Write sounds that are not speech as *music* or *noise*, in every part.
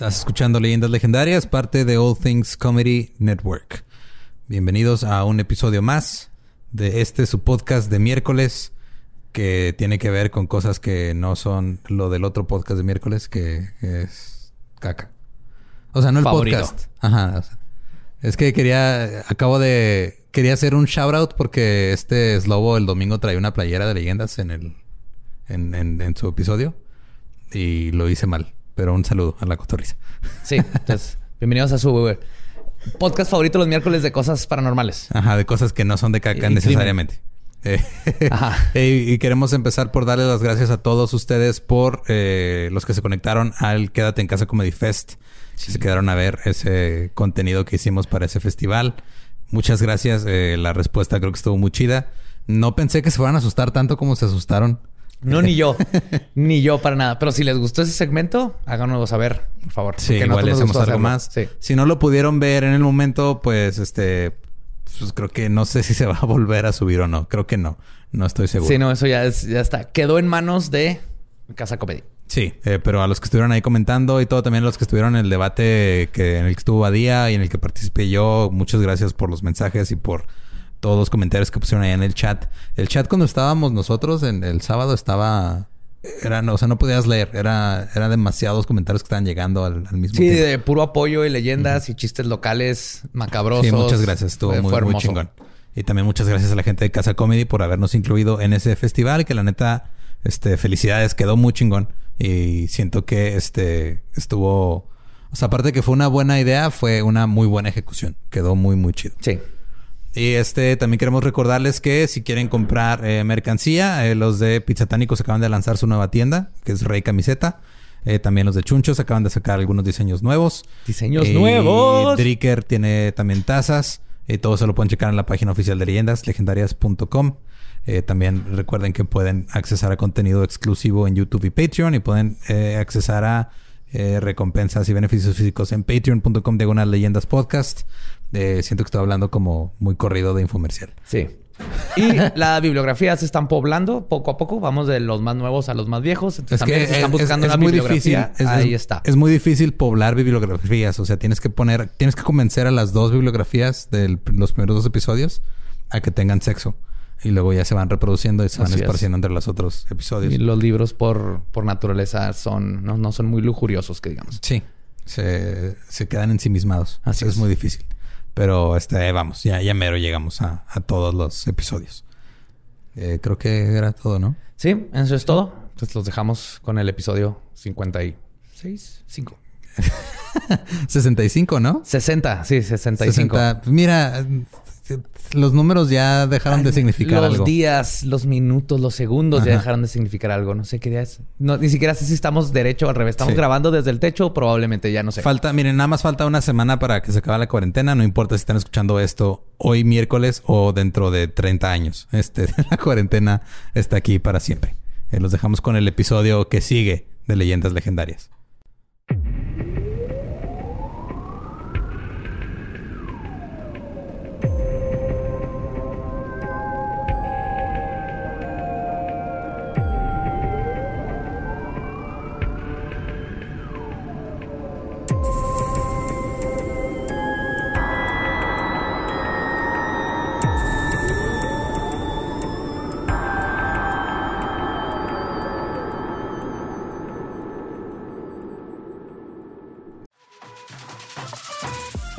Estás escuchando Leyendas Legendarias, parte de All Things Comedy Network. Bienvenidos a un episodio más de este su podcast de miércoles que tiene que ver con cosas que no son lo del otro podcast de miércoles que es caca. O sea, no el podcast. Ajá. es que quería, acabo de, quería hacer un shout out porque este Slobo el domingo trae una playera de leyendas en el, en, en su episodio y lo hice mal. Pero un saludo a la cotorriza. Sí, entonces, *laughs* bienvenidos a su podcast favorito los miércoles de cosas paranormales. Ajá, de cosas que no son de caca necesariamente. Eh, *laughs* Ajá. y queremos empezar por darle las gracias a todos ustedes por eh, los que se conectaron al Quédate en Casa Comedy Fest. Si se quedaron a ver ese contenido que hicimos para ese festival. Muchas gracias. Eh, la respuesta creo que estuvo muy chida. No pensé que se fueran a asustar tanto como se asustaron. No, ni yo. *laughs* ni yo para nada. Pero si les gustó ese segmento, háganoslo saber, por favor. Sí, igual le hacemos algo más. Si no lo pudieron ver en el momento, pues este... Pues creo que no sé si se va a volver a subir o no. Creo que no. No estoy seguro. Sí, no, eso ya, ya está. Quedó en manos de Casa Comedia. Sí, eh, pero a los que estuvieron ahí comentando y todo, también a los que estuvieron en el debate que, en el que estuvo Badía y en el que participé yo, muchas gracias por los mensajes y por todos los comentarios que pusieron ahí en el chat. El chat cuando estábamos nosotros en el sábado estaba era, o sea, no podías leer. Era, era demasiados comentarios que estaban llegando al, mismo tiempo. Sí, de puro apoyo y leyendas y chistes locales macabrosos. Sí, muchas gracias. Estuvo muy, muy, chingón. Y también muchas gracias a la gente de Casa Comedy por habernos incluido en ese festival. Que la neta, este, felicidades, quedó muy chingón. Y siento que este estuvo. O sea, aparte de que fue una buena idea, fue una muy buena ejecución. Quedó muy, muy chido. Sí. Y este también queremos recordarles que si quieren comprar eh, mercancía, eh, los de Pizzatánicos acaban de lanzar su nueva tienda, que es Rey Camiseta. Eh, también los de Chunchos acaban de sacar algunos diseños nuevos. ¡Diseños nuevos! Dricker tiene también tazas. Y todo se lo pueden checar en la página oficial de leyendas, legendarias.com. también recuerden que pueden accesar a contenido exclusivo en YouTube y Patreon y pueden accesar a recompensas y beneficios físicos en patreon.com diagonal leyendas podcast siento que estoy hablando como muy corrido de infomercial. Sí. Y la bibliografía se están poblando poco a poco. Vamos de los más nuevos a los más viejos. Entonces es que se están buscando es, muy difícil. Ahí está. Es muy difícil poblar bibliografías. O sea, tienes que poner, tienes que convencer a las dos bibliografías de los primeros dos episodios a que tengan sexo. Y luego ya se van reproduciendo y se van esparciendo entre los otros episodios. Y los libros por, por naturaleza son, no, no son muy lujuriosos, que digamos. Sí. Se, se quedan ensimismados. Así es. es muy difícil. Pero este, vamos, ya, ya mero llegamos a, todos los episodios. Eh, creo que era todo, ¿no? Sí, eso es todo. Entonces los dejamos con el episodio 56, 5. 65, ¿no? 60, sí, 65. 60. Mira, los números ya dejaron de significar algo. Los días, los minutos, los segundos ya dejaron de significar algo. No sé qué día es. No, ni siquiera sé si estamos derecho o al revés. Estamos grabando desde el techo, probablemente ya no sé. Falta, miren, nada más falta una semana para que se acabe la cuarentena. No importa si están escuchando esto hoy miércoles o dentro de 30 años. Este, *laughs* la cuarentena está aquí para siempre. Eh, los dejamos con el episodio que sigue de Leyendas Legendarias.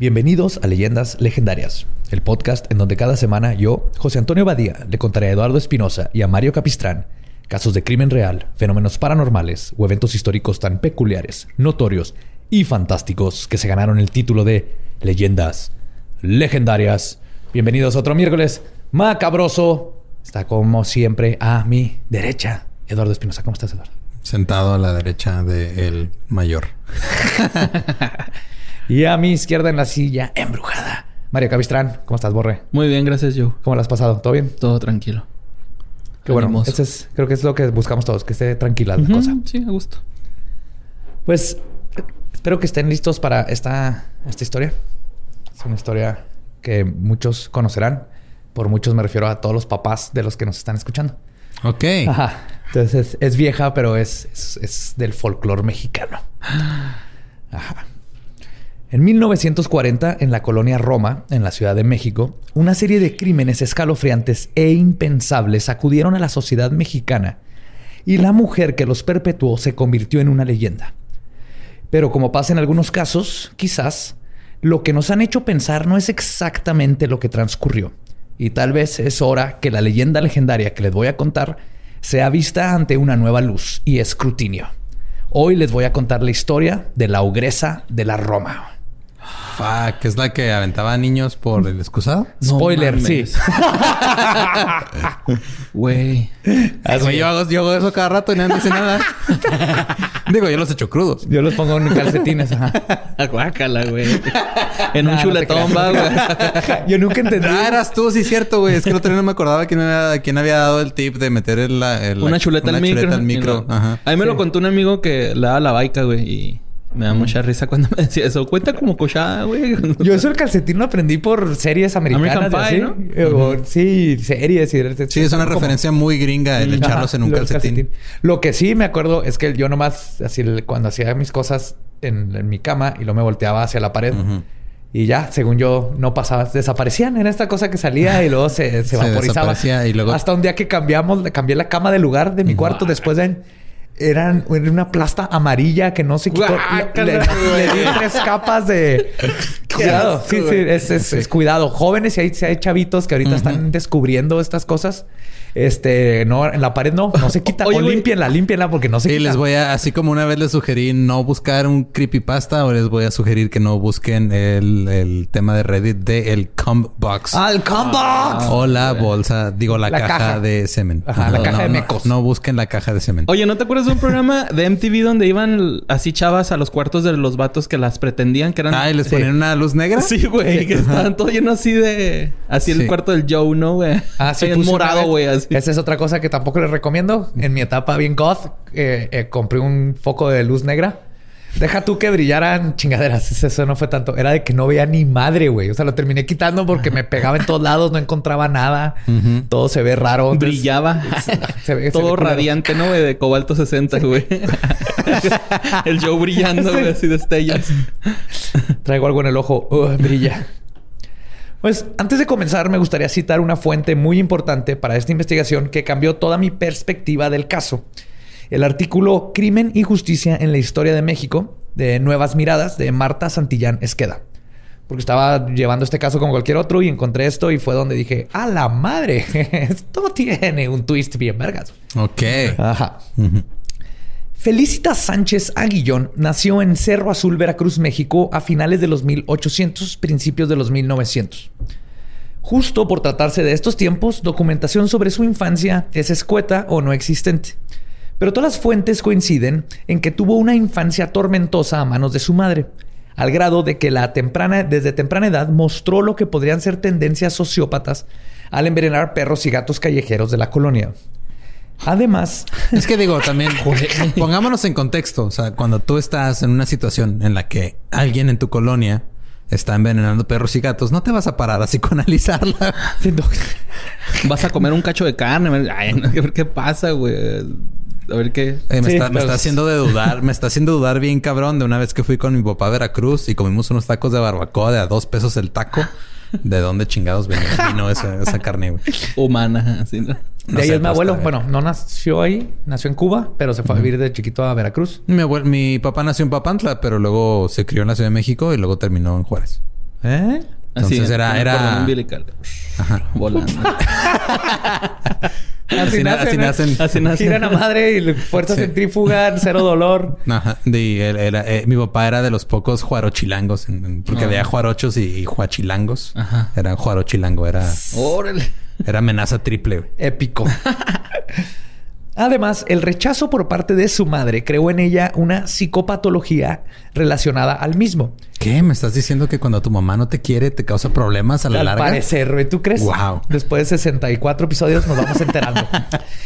Bienvenidos a Leyendas Legendarias, el podcast en donde cada semana yo, José Antonio Badía, le contaré a Eduardo Espinosa y a Mario Capistrán casos de crimen real, fenómenos paranormales o eventos históricos tan peculiares, notorios y fantásticos que se ganaron el título de Leyendas Legendarias. Bienvenidos a otro miércoles macabroso. Está como siempre a mi derecha, Eduardo Espinosa. ¿Cómo estás, Eduardo? Sentado a la derecha del mayor. *laughs* Y a mi izquierda en la silla, embrujada. Mario Capistrán, ¿cómo estás, Borre? Muy bien, gracias, Joe. ¿Cómo lo has pasado? ¿Todo bien? Todo tranquilo. Qué bueno. Animoso. Ese es, creo que es lo que buscamos todos, que esté tranquila la cosa. Sí, a gusto. Pues espero que estén listos para esta, esta historia. Es una historia que muchos conocerán. Por muchos me refiero a todos los papás de los que nos están escuchando. Ok. Ajá. Entonces es, es vieja, pero es, es, es del folclore mexicano. *gasps* Ajá. En 1940, en la colonia Roma, en la Ciudad de México, una serie de crímenes escalofriantes e impensables sacudieron a la sociedad mexicana y la mujer que los perpetuó se convirtió en una leyenda. Pero como pasa en algunos casos, quizás lo que nos han hecho pensar no es exactamente lo que transcurrió. Y tal vez es hora que la leyenda legendaria que les voy a contar sea vista ante una nueva luz y escrutinio. Hoy les voy a contar la historia de la ogresa de la Roma. Fuck, es la que aventaba niños por el excusado. No Spoiler, mames. sí. *laughs* Güey. Güey, yo, hago, yo hago eso cada rato y nadie dice nada. *laughs* Digo, yo los echo crudos. Yo los pongo en calcetines. ajá. *laughs* Guácala, güey. En un Ah, no te chuletón, va, creas. güey. Yo nunca entendí. Ah, eras tú, sí, cierto, güey. Es que el otro día no me acordaba quién había, quién había dado el tip de meter el, el- Una chuleta una al micro. chuleta al micro. Ajá. A mí me lo contó un amigo que le daba la baica, güey. Y me da mucha risa cuando me decía eso. Cuenta como cochada, güey. Yo eso el calcetín lo aprendí por series americanas. American Pie, así. ¿no? Eh, Sí, series. Y, Sí, es una como- referencia muy gringa el echarlos en un lo calcetín. Lo que sí me acuerdo es que yo nomás, así cuando hacía mis cosas en, en mi cama y luego me volteaba hacia la pared. Y ya, según yo, no pasaba. Desaparecían. Era esta cosa que salía y luego se, se *laughs* Se vaporizaba. desaparecía y luego- Hasta un día que cambiamos, cambié la cama de lugar de mi cuarto. Después de... Eran era una plasta amarilla que no se quitó. Le, le- le di tres capas de... *laughs* cuidado. Sí, sí. Es, es- es cuidado. Jóvenes, si hay, hay chavitos que ahorita están descubriendo estas cosas. Este... No, en la pared no. No se *laughs* quita. Oye, o güey. límpienla, límpienla porque no se Sí, quita. les voy a, así como una vez les sugerí no buscar un creepypasta, o les voy a sugerir que no busquen el, el tema de Reddit de el cum box. ¡Al combox! o la bolsa, digo, la, La caja, caja. de semen. Ajá, la caja no, de mecos. No, busquen la caja de semen. Oye, ¿no te acuerdas de un programa de MTV donde iban así chavas a los cuartos de los vatos que las pretendían que eran... Ah, y les Sí. ponían una luz negra. Sí, güey. Que estaban todo lleno así de... Así Sí. el cuarto del Joe, ¿no, güey? Ah, sí, morado, güey. Esa es otra cosa que tampoco les recomiendo. En mi etapa bien goth, eh, eh, compré un foco de luz negra. Deja tú que brillaran chingaderas. Eso- no fue tanto. Era de que no veía ni madre, güey. O sea, lo terminé quitando porque me pegaba en todos lados, no encontraba nada. Todo se ve raro. Entonces, Brillaba. *laughs* se ve- se ve Todo radiante, ¿no, güey? De cobalto 60, güey. *laughs* el Joe brillando, güey, así de estrellas. Traigo algo en el ojo. Brilla. Pues antes de comenzar, me gustaría citar una fuente muy importante para esta investigación que cambió toda mi perspectiva del caso. El artículo Crimen y Justicia en la Historia de México, de Nuevas Miradas, de Marta Santillán Esqueda. Porque estaba llevando este caso como cualquier otro y encontré esto y fue donde dije, ¡a la madre! *laughs* Esto tiene un twist bien vergas. Ok. Ajá. Felicita Sánchez Aguillón nació en Cerro Azul, Veracruz, México, a finales de los 1800, principios de los 1900. Justo por tratarse de estos tiempos, documentación sobre su infancia es escueta o no existente. Pero todas las fuentes coinciden en que tuvo una infancia tormentosa a manos de su madre, al grado de que la temprana, desde temprana edad mostró lo que podrían ser tendencias sociópatas al envenenar perros y gatos callejeros de la colonia. Además, *laughs* Es que digo, también *laughs* pongámonos en contexto. O sea, cuando tú estás en una situación en la que alguien en tu colonia está envenenando perros y gatos, no te vas a parar a psicoanalizarla. Vas a comer un cacho de carne. Ay, no, a ver qué pasa, güey. A ver qué... Eh, me, Sí, está, me está haciendo de dudar, me está haciendo dudar bien cabrón de una vez que fui con mi papá a Veracruz y comimos unos tacos de barbacoa de a dos pesos el taco. ¿De dónde chingados venía vino esa, esa carne, güey? Humana, así, ¿no? De No ahí sé, es mi abuelo. bien. Bueno, no nació ahí, nació en Cuba, pero se fue a vivir de chiquito a Veracruz. Mi, abuelo- mi papá nació en Papantla, pero luego se crió en la Ciudad de México y luego terminó en Juárez. ¿Eh? Entonces era- el era- cordón umbilical. Volando. *laughs* Así, na- así ¿eh? nacen. Así nace. Giran a madre y fuerza Sí. centrífuga, cero dolor. *laughs* Ajá. Él era- eh, mi papá era de los pocos juarochilangos, en- en- porque Ah. había juarochos y, y juachilangos. Ajá. Era juarochilango, era, Órale. Era amenaza triple. Épico. *laughs* Además, el rechazo por parte de su madre creó en ella una psicopatología relacionada al mismo. ¿Qué? ¿Me estás diciendo que cuando tu mamá no te quiere te causa problemas a la Al larga? parecer, güey, ¿tú crees? Wow. Después de 64 episodios nos vamos enterando.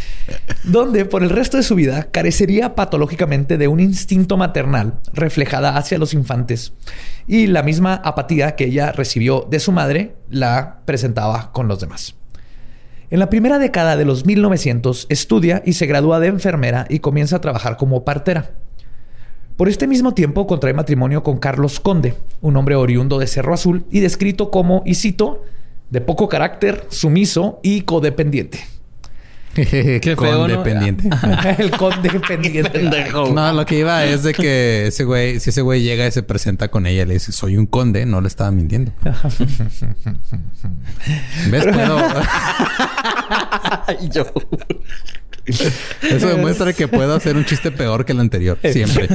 *laughs* Donde por el resto de su vida carecería patológicamente de un instinto maternal reflejada hacia los infantes. Y la misma apatía que ella recibió de su madre la presentaba con los demás. En la primera década de los 1900 estudia y se gradúa de enfermera y comienza a trabajar como partera. Por este mismo tiempo contrae matrimonio con Carlos Conde, un hombre oriundo de Cerro Azul y descrito como, y cito, de poco carácter, sumiso y codependiente. *laughs* Qué feo, ¿no? Dependiente. *laughs* El *laughs* condependiente. No, lo que iba es de que ese güey, si ese güey llega y se presenta con ella y le dice, soy un conde, no le estaba mintiendo. ¿Ves? Puedo... Yo. Eso demuestra que puedo hacer un chiste peor que el anterior. Siempre.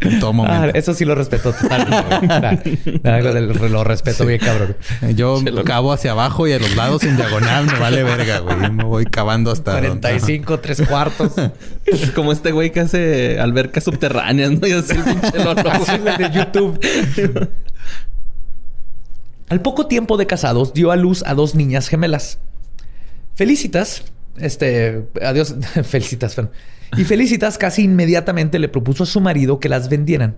En todo Ah, eso sí lo respeto totalmente. *laughs* Lo, lo respeto bien, cabrón. Yo cavo hacia abajo y a los lados en diagonal me vale verga, güey. Yo Me voy cavando hasta... donde- 45, tres cuartos. *laughs* Como este güey que hace albercas subterráneas, ¿no? Y así el *laughs* pinche. Así la de YouTube. Al poco tiempo de casados, dio a luz a dos niñas gemelas. Felicitas, este, adiós, Felicitas, perdón. Y Felicitas casi inmediatamente le propuso a su marido que las vendieran.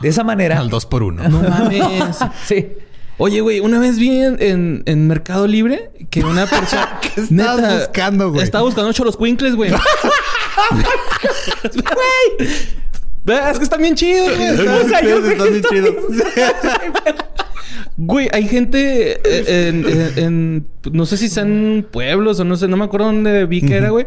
De esa manera. Al dos por uno. No mames. *laughs* Sí. Oye, güey, una vez vi en, en- en Mercado Libre que una *laughs* persona. ¿Qué estabas buscando, güey? Estaba buscando cholos cuincles, güey. *laughs* Güey. Es que están bien chidos, güey. O sea, yo sé que Están bien chidos. Güey, hay gente eh, en, en- en- No sé si sean pueblos o no sé, no me acuerdo dónde vi que era, güey.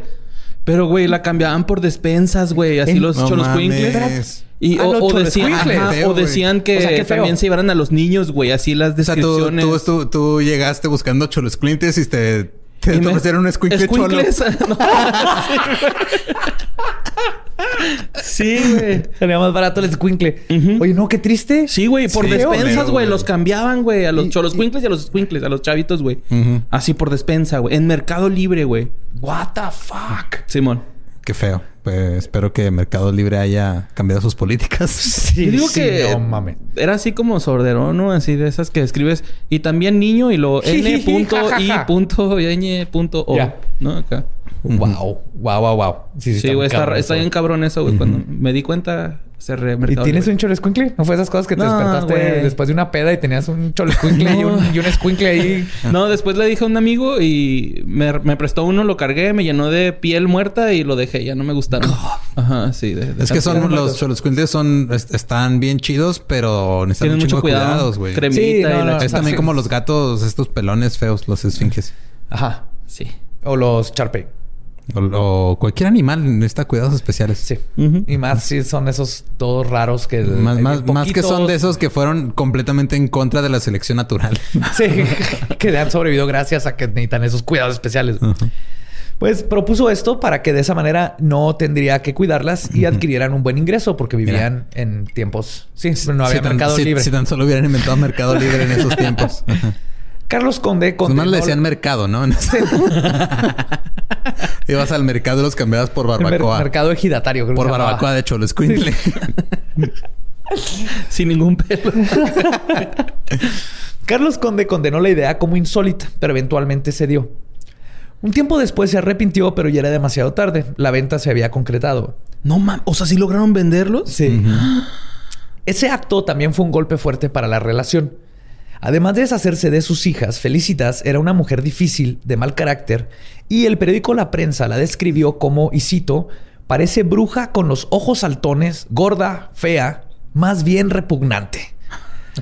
Pero, güey, la cambiaban por despensas, güey. Así ¿Eh? los No cholos cuincles. Y, Ah, o, no, o decían, choloscuincle. ajá, Feo, o decían que O sea, también se llevaran a los niños, güey. Así las O sea, tú, descripciones. tú, tú, tú llegaste buscando cholos y te, te, Y me- ofrecieron un escuincle cholo. Escuincles. No. *laughs* *laughs* sí, güey. Sería más barato el escuincle. Oye, no, qué triste. Sí, güey, por Sí, despensas, güey. Los cambiaban, güey. A los cholos y- y a los squinkles, a los chavitos, güey. Así por despensa, güey. En Mercado Libre, güey. What the fuck. Simón. Qué feo. Pues espero que Mercado Libre haya cambiado sus políticas. *laughs* Sí, Yo digo sí, que No mames. era así como sordero, ¿no? Así de esas que escribes y también niño y lo *laughs* n punto *laughs* i punto ñ punto o, Ya. ¿no? Acá. Wow. Wow, wow, wow. Sí, güey, muy está, cabrón está eso. bien cabrón eso, güey. Cuando me di cuenta, cerré ¿Y Mercado tienes un cholo escuincle? ¿No fue esas cosas que te No, despertaste güey. después de una peda y tenías un cholo escuincle y, un, y un escuincle ahí? *laughs* No, después le dije a un amigo y me, me prestó uno, lo cargué, me llenó de piel muerta y lo dejé. Ya no me gustaron. Ajá, sí. de- de Es que son los cholos clientes son est- están bien chidos, pero necesitan Tienen un mucho cuidado. cuidados, güey. Cremita Sí, y no, la no. Es también como los gatos, estos pelones feos, los esfinges. Ajá. Sí. O los charpe. O, o cualquier animal necesita cuidados especiales. Sí. Y más si son esos todos raros que... Más, que son de esos que fueron completamente en contra de la selección natural. *laughs* Sí. que han sobrevivido gracias a que necesitan esos cuidados especiales. Pues propuso esto para que de esa manera no tendría que cuidarlas y adquirieran un buen ingreso porque vivían en tiempos... Sí, no había si tan, mercado si- libre. si tan solo hubieran inventado Mercado Libre en esos tiempos. *laughs* Carlos Conde Nomás condenó- le decían mercado, ¿no? *laughs* *laughs* Ibas al mercado y los cambiabas por el mer- barbacoa. mercado ejidatario. creo que por barbacoa de Cholo Escuincle. *laughs* Sin ningún pelo. Carlos Conde condenó la idea como insólita, pero eventualmente cedió. Un tiempo después se arrepintió, pero ya era demasiado tarde. La venta se había concretado. no mames. O sea, ¿sí lograron venderlos? Sí. *gasps* Ese acto también fue un golpe fuerte para la relación. Además de deshacerse de sus hijas, Felicitas era una mujer difícil, de mal carácter, y el periódico La Prensa la describió como, y cito, parece bruja con los ojos saltones, gorda, fea, más bien repugnante.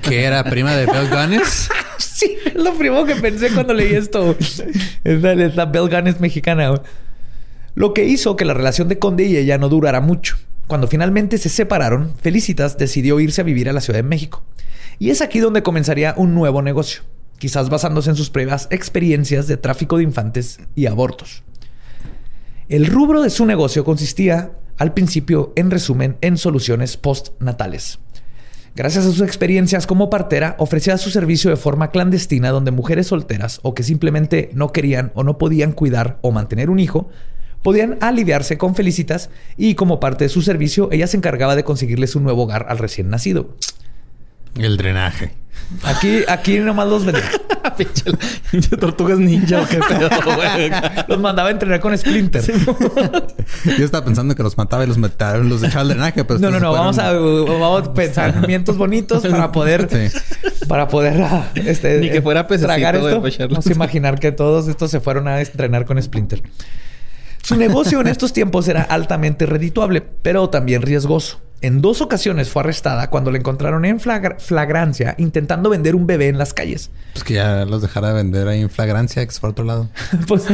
que era prima de Bill Gunness. *laughs* Sí, es lo primero que pensé cuando leí esto. Es la, es la Belle Gunness mexicana. Lo que hizo que la relación de Conde y ella no durara mucho. Cuando finalmente se separaron, Felicitas decidió irse a vivir a la Ciudad de México. Y es aquí donde comenzaría un nuevo negocio, quizás basándose en sus previas experiencias de tráfico de infantes y abortos. El rubro de su negocio consistía, al principio, en resumen, en soluciones postnatales. Gracias a sus experiencias como partera, ofrecía su servicio de forma clandestina donde mujeres solteras o que simplemente no querían o no podían cuidar o mantener un hijo podían aliviarse con Felicitas y como parte de su servicio, ella se encargaba de conseguirles un nuevo hogar al recién nacido. El drenaje. Aquí, aquí nomás los vendía. *laughs* Pinche tortugas ninja o qué pedo, *laughs* güey. Los mandaba a entrenar con Splinter. Yo estaba pensando que los mataba y los mataba, los echaba al drenaje, pero No, no, no. Vamos a, vamos a pensamientos bonitos para poder, Sí. para poder, ah, este, Ni que fuera pececito, tragar esto. Vamos a imaginar que todos estos se fueron a entrenar con Splinter. Su negocio en estos tiempos era altamente redituable, pero también riesgoso. En dos ocasiones fue arrestada cuando la encontraron en flagra- flagrancia intentando vender un bebé en las calles. Pues que ya los dejara de vender ahí en flagrancia, que se fue a otro lado. *laughs* Pues-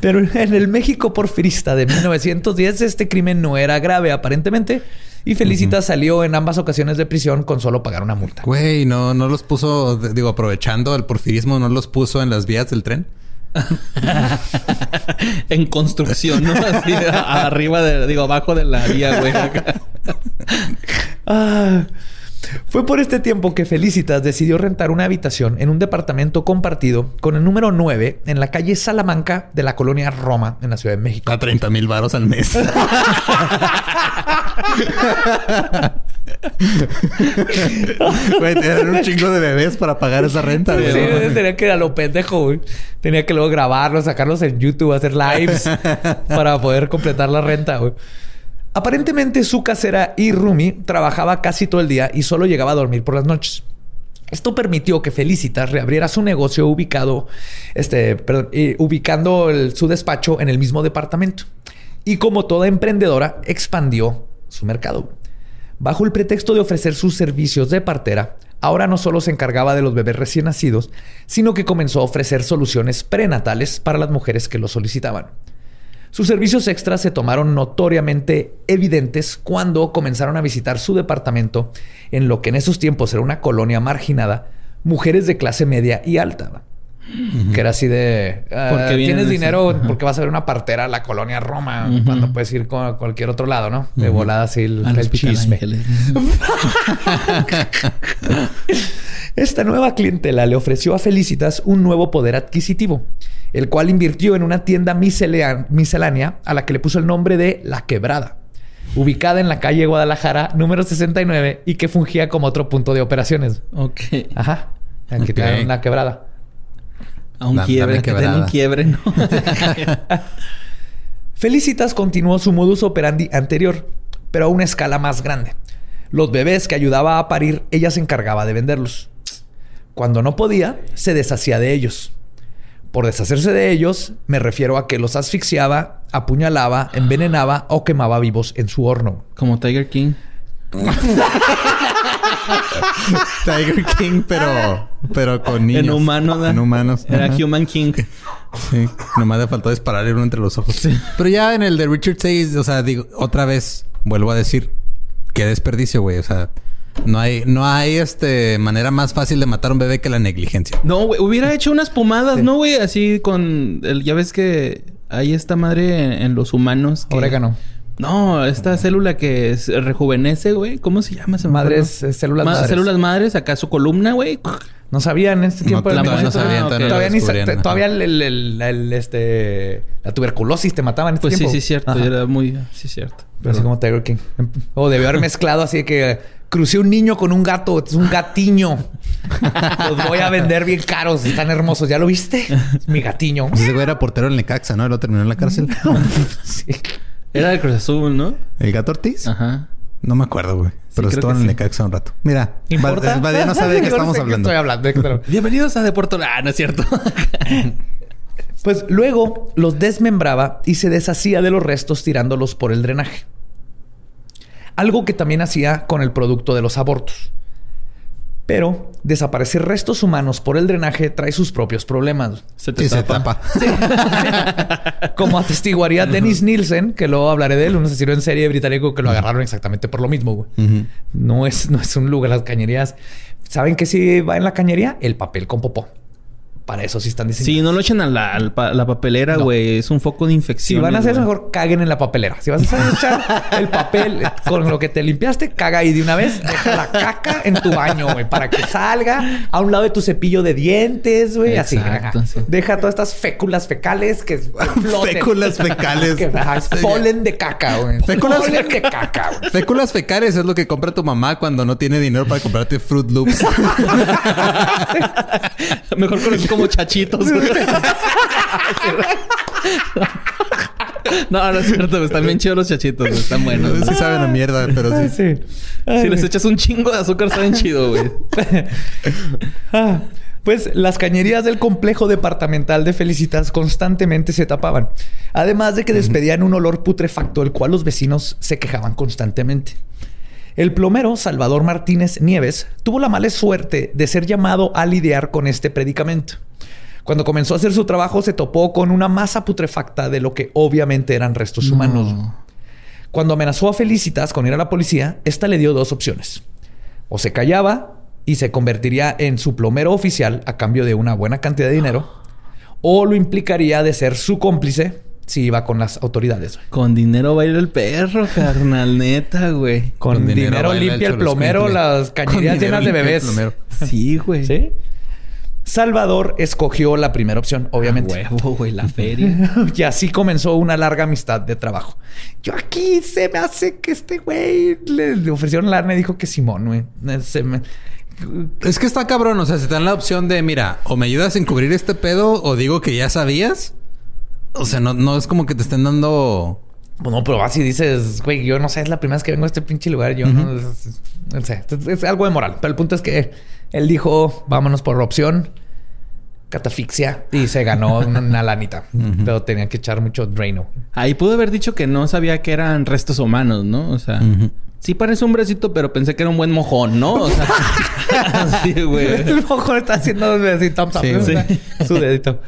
Pero en el México porfirista de 1910 este crimen no era grave aparentemente y Felicita salió en ambas ocasiones de prisión con solo pagar una multa. Güey, no, no los puso, digo, aprovechando el porfirismo, no los puso en las vías del tren. *laughs* en construcción, ¿no? Así, a- arriba de, digo, abajo de la vía, güey. Ah, fue por este tiempo que Felicitas decidió rentar una habitación en un departamento compartido con el número 9 en la calle Salamanca de la colonia Roma en la Ciudad de México. A 30 mil varos al mes. *laughs* *laughs* Güey, eran un chingo de bebés para pagar esa renta. Sí, tenía que ir a lo pendejo, güey. Tenía que luego grabarlos, sacarlos en YouTube, hacer lives *laughs* para poder completar la renta, güey. Aparentemente su casera y Rumi trabajaba casi todo el día y solo llegaba a dormir por las noches. Esto permitió que Felicitas reabriera su negocio ubicado, este, perdón, eh, ubicando el- su despacho en el mismo departamento. Y como toda emprendedora, expandió su mercado. Bajo el pretexto de ofrecer sus servicios de partera, ahora no solo se encargaba de los bebés recién nacidos, sino que comenzó a ofrecer soluciones prenatales para las mujeres que lo solicitaban. Sus servicios extras se tomaron notoriamente evidentes cuando comenzaron a visitar su departamento en lo que en esos tiempos era una colonia marginada, mujeres de clase media y alta. Que era así de... ah, ¿Por qué vienen Tienes dinero Ajá. porque vas a ver una partera a la colonia Roma cuando puedes ir con- a cualquier otro lado, ¿no? De volada así el, el chisme. *laughs* Esta nueva clientela le ofreció a Felicitas un nuevo poder adquisitivo, el cual invirtió en una tienda miscelánea a la que le puso el nombre de La Quebrada, ubicada en la calle Guadalajara número 69 y que fungía como otro punto de operaciones. Ok. Ajá. Aquí Ok. tienen una quebrada. A un Dame quiebre, que den un quiebre, ¿no? *laughs* *laughs* Felicitas continuó su modus operandi anterior, pero a una escala más grande. Los bebés que ayudaba a parir, ella se encargaba de venderlos. Cuando no podía, se deshacía de ellos. Por deshacerse de ellos, me refiero a que los asfixiaba, apuñalaba, envenenaba o quemaba vivos en su horno. Como Tiger King. *laughs* *laughs* Tiger King, pero, pero con niños. En humano, ¿da? En humanos. Era Ajá. Human King. Sí. Nomás le faltó dispararle uno entre los ojos. Pero ya en el de Richard 6, o sea, digo, otra vez, vuelvo a decir, qué desperdicio, güey. O sea, no hay, no hay este manera más fácil de matar a un bebé que la negligencia. No, güey. Hubiera hecho unas pomadas, ¿no, güey? Así con... El, ya ves que hay esta madre en, en los humanos. que- Orégano. No, esta célula que se rejuvenece, güey. ¿Cómo se llama? Me Madres, eh, células Ma- madres. Células madres. Acá su columna, güey. No sabían en este No, tiempo. del todavía no sabían, Ah, todavía no ni todavía el, el- el- el, este, la tuberculosis te mataba en este Pues sí, tiempo. sí, cierto. Ajá. Era muy... Sí, cierto. Pero así como Tiger King. O debió haber mezclado así de que crucé un niño con un gato. Es un gatiño. *laughs* Los voy a vender bien caros. Están hermosos. ¿Ya lo viste? Es mi gatiño. Ese güey era portero en Necaxa, ¿no? Lo terminó en la cárcel. *laughs* Sí. Era de Cruz Azul, ¿no? ¿El gato Ortiz? Ajá. No me acuerdo, güey. Pero estuvo en el sí. Necaxa un rato. Mira, ¿Importa? Val- Badía no sabe de qué *laughs* estamos sé hablando. estoy hablando. pero- *laughs* Bienvenidos a Deporto... Ah, no es cierto. *laughs* Pues luego los desmembraba y se deshacía de los restos tirándolos por el drenaje. Algo que también hacía con el producto de los abortos. Pero desaparecer restos humanos por el drenaje trae sus propios problemas. Se te Sí, se tapa. tapa. *laughs* Como atestiguaría Dennis Nielsen, que luego hablaré de él, un asesino en serie británico que lo agarraron exactamente por lo mismo, güey. No es, no es un lugar, las cañerías. ¿Saben qué sí va en la cañería? El papel con popó. Para eso sí están diseñadas. Sí, no lo echen a la, papelera, No. güey. Es un foco de Si infección. van a hacer eso, mejor caguen en la papelera. Si vas a echar *laughs* el papel con lo que te limpiaste, caga ahí de una vez. Deja la caca en tu baño, güey, para que salga a un lado de tu cepillo de dientes, güey. Así. Sí. Deja todas estas féculas fecales que *laughs* floten. Féculas fecales. que, ajá, es polen de caca, güey. Féculas- Polen de caca, güey. Féculas fecales es lo que compra tu mamá cuando no tiene dinero para comprarte Fruit Loops. *laughs* Mejor conocido como chachitos. güey. no, no es cierto. Están bien chidos los chachitos. Están buenos. sí saben a mierda, pero Ay, sí. sí. Ay, Si les echas un chingo de azúcar, está bien chido, güey. *laughs* Ah, pues las cañerías del complejo departamental de Felicitas constantemente se tapaban. Además de que despedían un olor putrefacto, el cual los vecinos se quejaban constantemente. El plomero Salvador Martínez Nieves tuvo la mala suerte de ser llamado a lidiar con este predicamento. Cuando comenzó a hacer su trabajo se topó con una masa putrefacta de lo que obviamente eran restos humanos. Cuando amenazó a Felicitas con ir a la policía, esta le dio dos opciones. O se callaba y se convertiría en su plomero oficial a cambio de una buena cantidad de dinero, o lo implicaría de ser su cómplice si iba con las autoridades. Con dinero baila el perro, carnal. Neta, güey. Con, Con dinero, limpia el el plomero las *laughs* cañerías Con dinero llenas de bebés. Sí, güey. ¿Sí? Salvador escogió la primera opción, obviamente. A huevo, güey. La feria. *laughs* y así comenzó una larga amistad de trabajo. Yo aquí se me hace que este güey le, le ofrecieron lana y dijo que Simón, güey. Eh, Se me- Es que está cabrón. O sea, si te dan la opción de, mira, o me ayudas a encubrir este pedo o digo que ya sabías. O sea, no, no es como que te estén dando... Pues no, pero así dices, güey, yo no sé, es la primera vez que vengo a este pinche lugar. Yo no, es- no sé, es, es algo de moral. Pero el punto es que él dijo, vámonos por la opción catafixia y se ganó una, lanita. *laughs* Pero tenía que echar mucho Drano. Ahí pudo haber dicho que no sabía que eran restos humanos, ¿no? O sea, sí parece un bracito, pero pensé que era un buen mojón, ¿no? O sea, *laughs* *laughs* sí, güey. El mojón está haciendo así, thumbs up, Sí, ¿no? sí. Su dedito.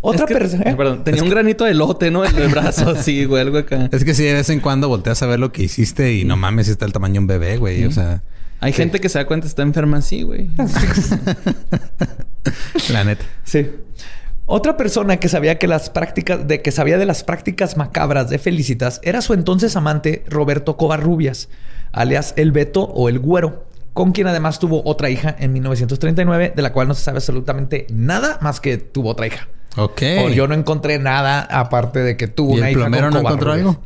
Otra Es que- persona. ¿eh? Perdón, tenía un granito de elote, ¿no? En el brazo, así, güey, algo acá. Es que si de vez en cuando volteas a ver lo que hiciste y no mames, está el tamaño de un bebé, güey. O sea, Hay gente que se da cuenta está enferma así, güey. *laughs* la neta. Sí. Otra persona que sabía que las prácticas, de que sabía de las prácticas macabras de Felicitas era su entonces amante Roberto Covarrubias, alias El Beto o El Güero, con quien además tuvo otra hija en 1939, de la cual no se sabe absolutamente nada más que tuvo otra hija. Ok. O yo no encontré nada aparte de que tuvo ¿Y una el hija. plomero con no encontró Covarrubias.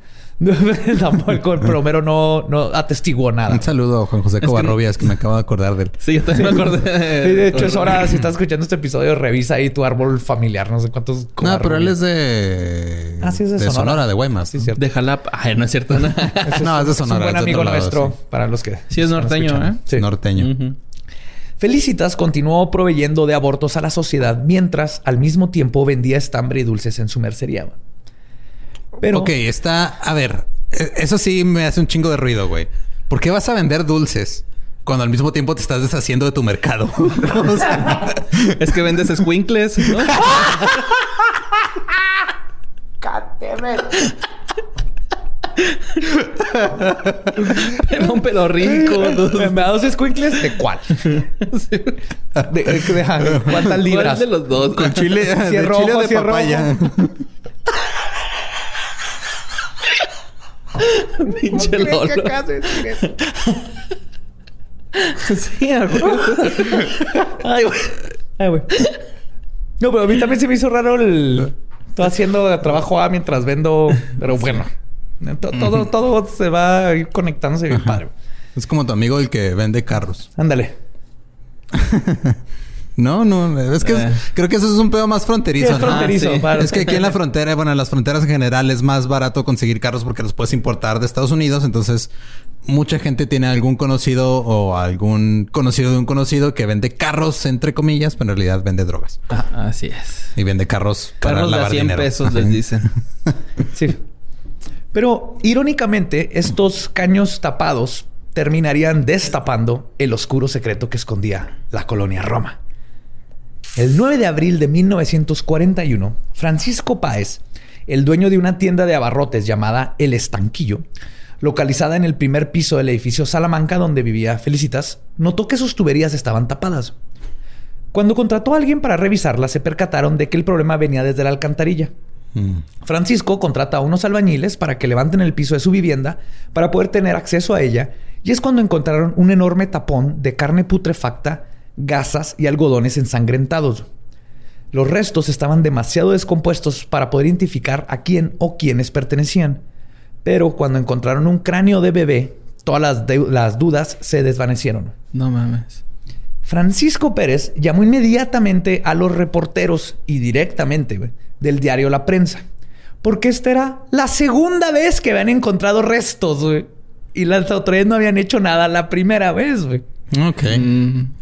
*laughs* Tampoco el plomero no, no atestiguó nada. Un saludo a Juan José Covarrubias, que me acabo de acordar de él. Sí, yo también me acordé. *laughs* Sí, de hecho, es hora, si estás escuchando este episodio, revisa ahí tu árbol familiar. No sé cuántos. No, pero él es de... Ah, sí, es de Sonora. Sonora. de Guaymas. Sí, cierto. De Jalapa. Ay, no es cierto. No, No, es de Es Sonora. un buen es de amigo lado, nuestro sí. para los que. Sí, es norteño. ¿eh? Sí. Norteño. Felicitas continuó proveyendo de abortos a la sociedad mientras al mismo tiempo vendía estambre y dulces en su mercería. Pero Ok, está... A ver, e- eso sí me hace un chingo de ruido, güey. ¿Por qué vas a vender dulces cuando al mismo tiempo te estás deshaciendo de tu mercado? *laughs* O sea, *laughs* Es que vendes squinkles, ¿no? *laughs* Pero un pelo rico. ¿Me das escuincles? ¿De cuál? De, de- de- ajá, ¿Cuántas libras? ¿Cuál de los dos? con chile, de chile de papaya. *laughs* Pinche ¿Crees que Lolo. eso? Sí. *laughs* Ay, güey. Ay, güey. No, pero a mí también se me hizo raro el... Estoy haciendo trabajo A mientras vendo... Pero bueno. To- Todo, todo se va a ir conectándose bien padre. Es como tu amigo el que vende carros. Ándale. *laughs* No, no, es que es- Eh. creo que eso es un pedo más fronterizo. Sí, es ¿no? fronterizo, Ah, sí. para- Es que aquí en la frontera, bueno, en las fronteras en general es más barato conseguir carros porque los puedes importar de Estados Unidos. Entonces, mucha gente tiene algún conocido o algún conocido de un conocido que vende carros, entre comillas, pero en realidad vende drogas. Ah, así es. Y vende carros para Carros de lavar 100 dinero. pesos Ajá. les dicen. *laughs* Sí. Pero irónicamente, estos caños tapados terminarían destapando el oscuro secreto que escondía la colonia Roma. El 9 de abril de 1941, Francisco Páez, el dueño de una tienda de abarrotes llamada El Estanquillo, localizada en el primer piso del edificio Salamanca donde vivía Felicitas, notó que sus tuberías estaban tapadas. Cuando contrató a alguien para revisarla, se percataron de que el problema venía desde la alcantarilla. Mm. Francisco contrata a unos albañiles para que levanten el piso de su vivienda para poder tener acceso a ella y es cuando encontraron un enorme tapón de carne putrefacta, gasas y algodones ensangrentados. Los restos estaban demasiado descompuestos para poder identificar a quién o quiénes pertenecían. Pero cuando encontraron un cráneo de bebé, todas las, dudas se desvanecieron. No mames. Francisco Pérez llamó inmediatamente a los reporteros y directamente del diario La Prensa. Porque esta era la segunda vez que habían encontrado restos, güey. Y las autoridades no habían hecho nada la primera vez, güey. Ok. Mm.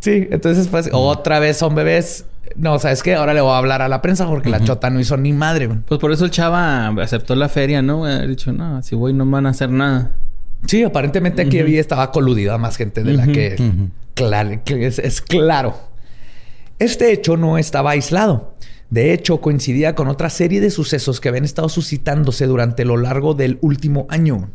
Sí, entonces pues otra vez son bebés. No, ¿sabes qué? Ahora le voy a hablar a la prensa porque la chota no hizo ni madre. Pues por eso el chava aceptó la feria, ¿no? Ha dicho, no, si voy no van a hacer nada. Sí, aparentemente aquí había estaba coludida más gente de la que, claro, que es, es claro. Este hecho no estaba aislado. De hecho, coincidía con otra serie de sucesos que habían estado suscitándose durante lo largo del último año.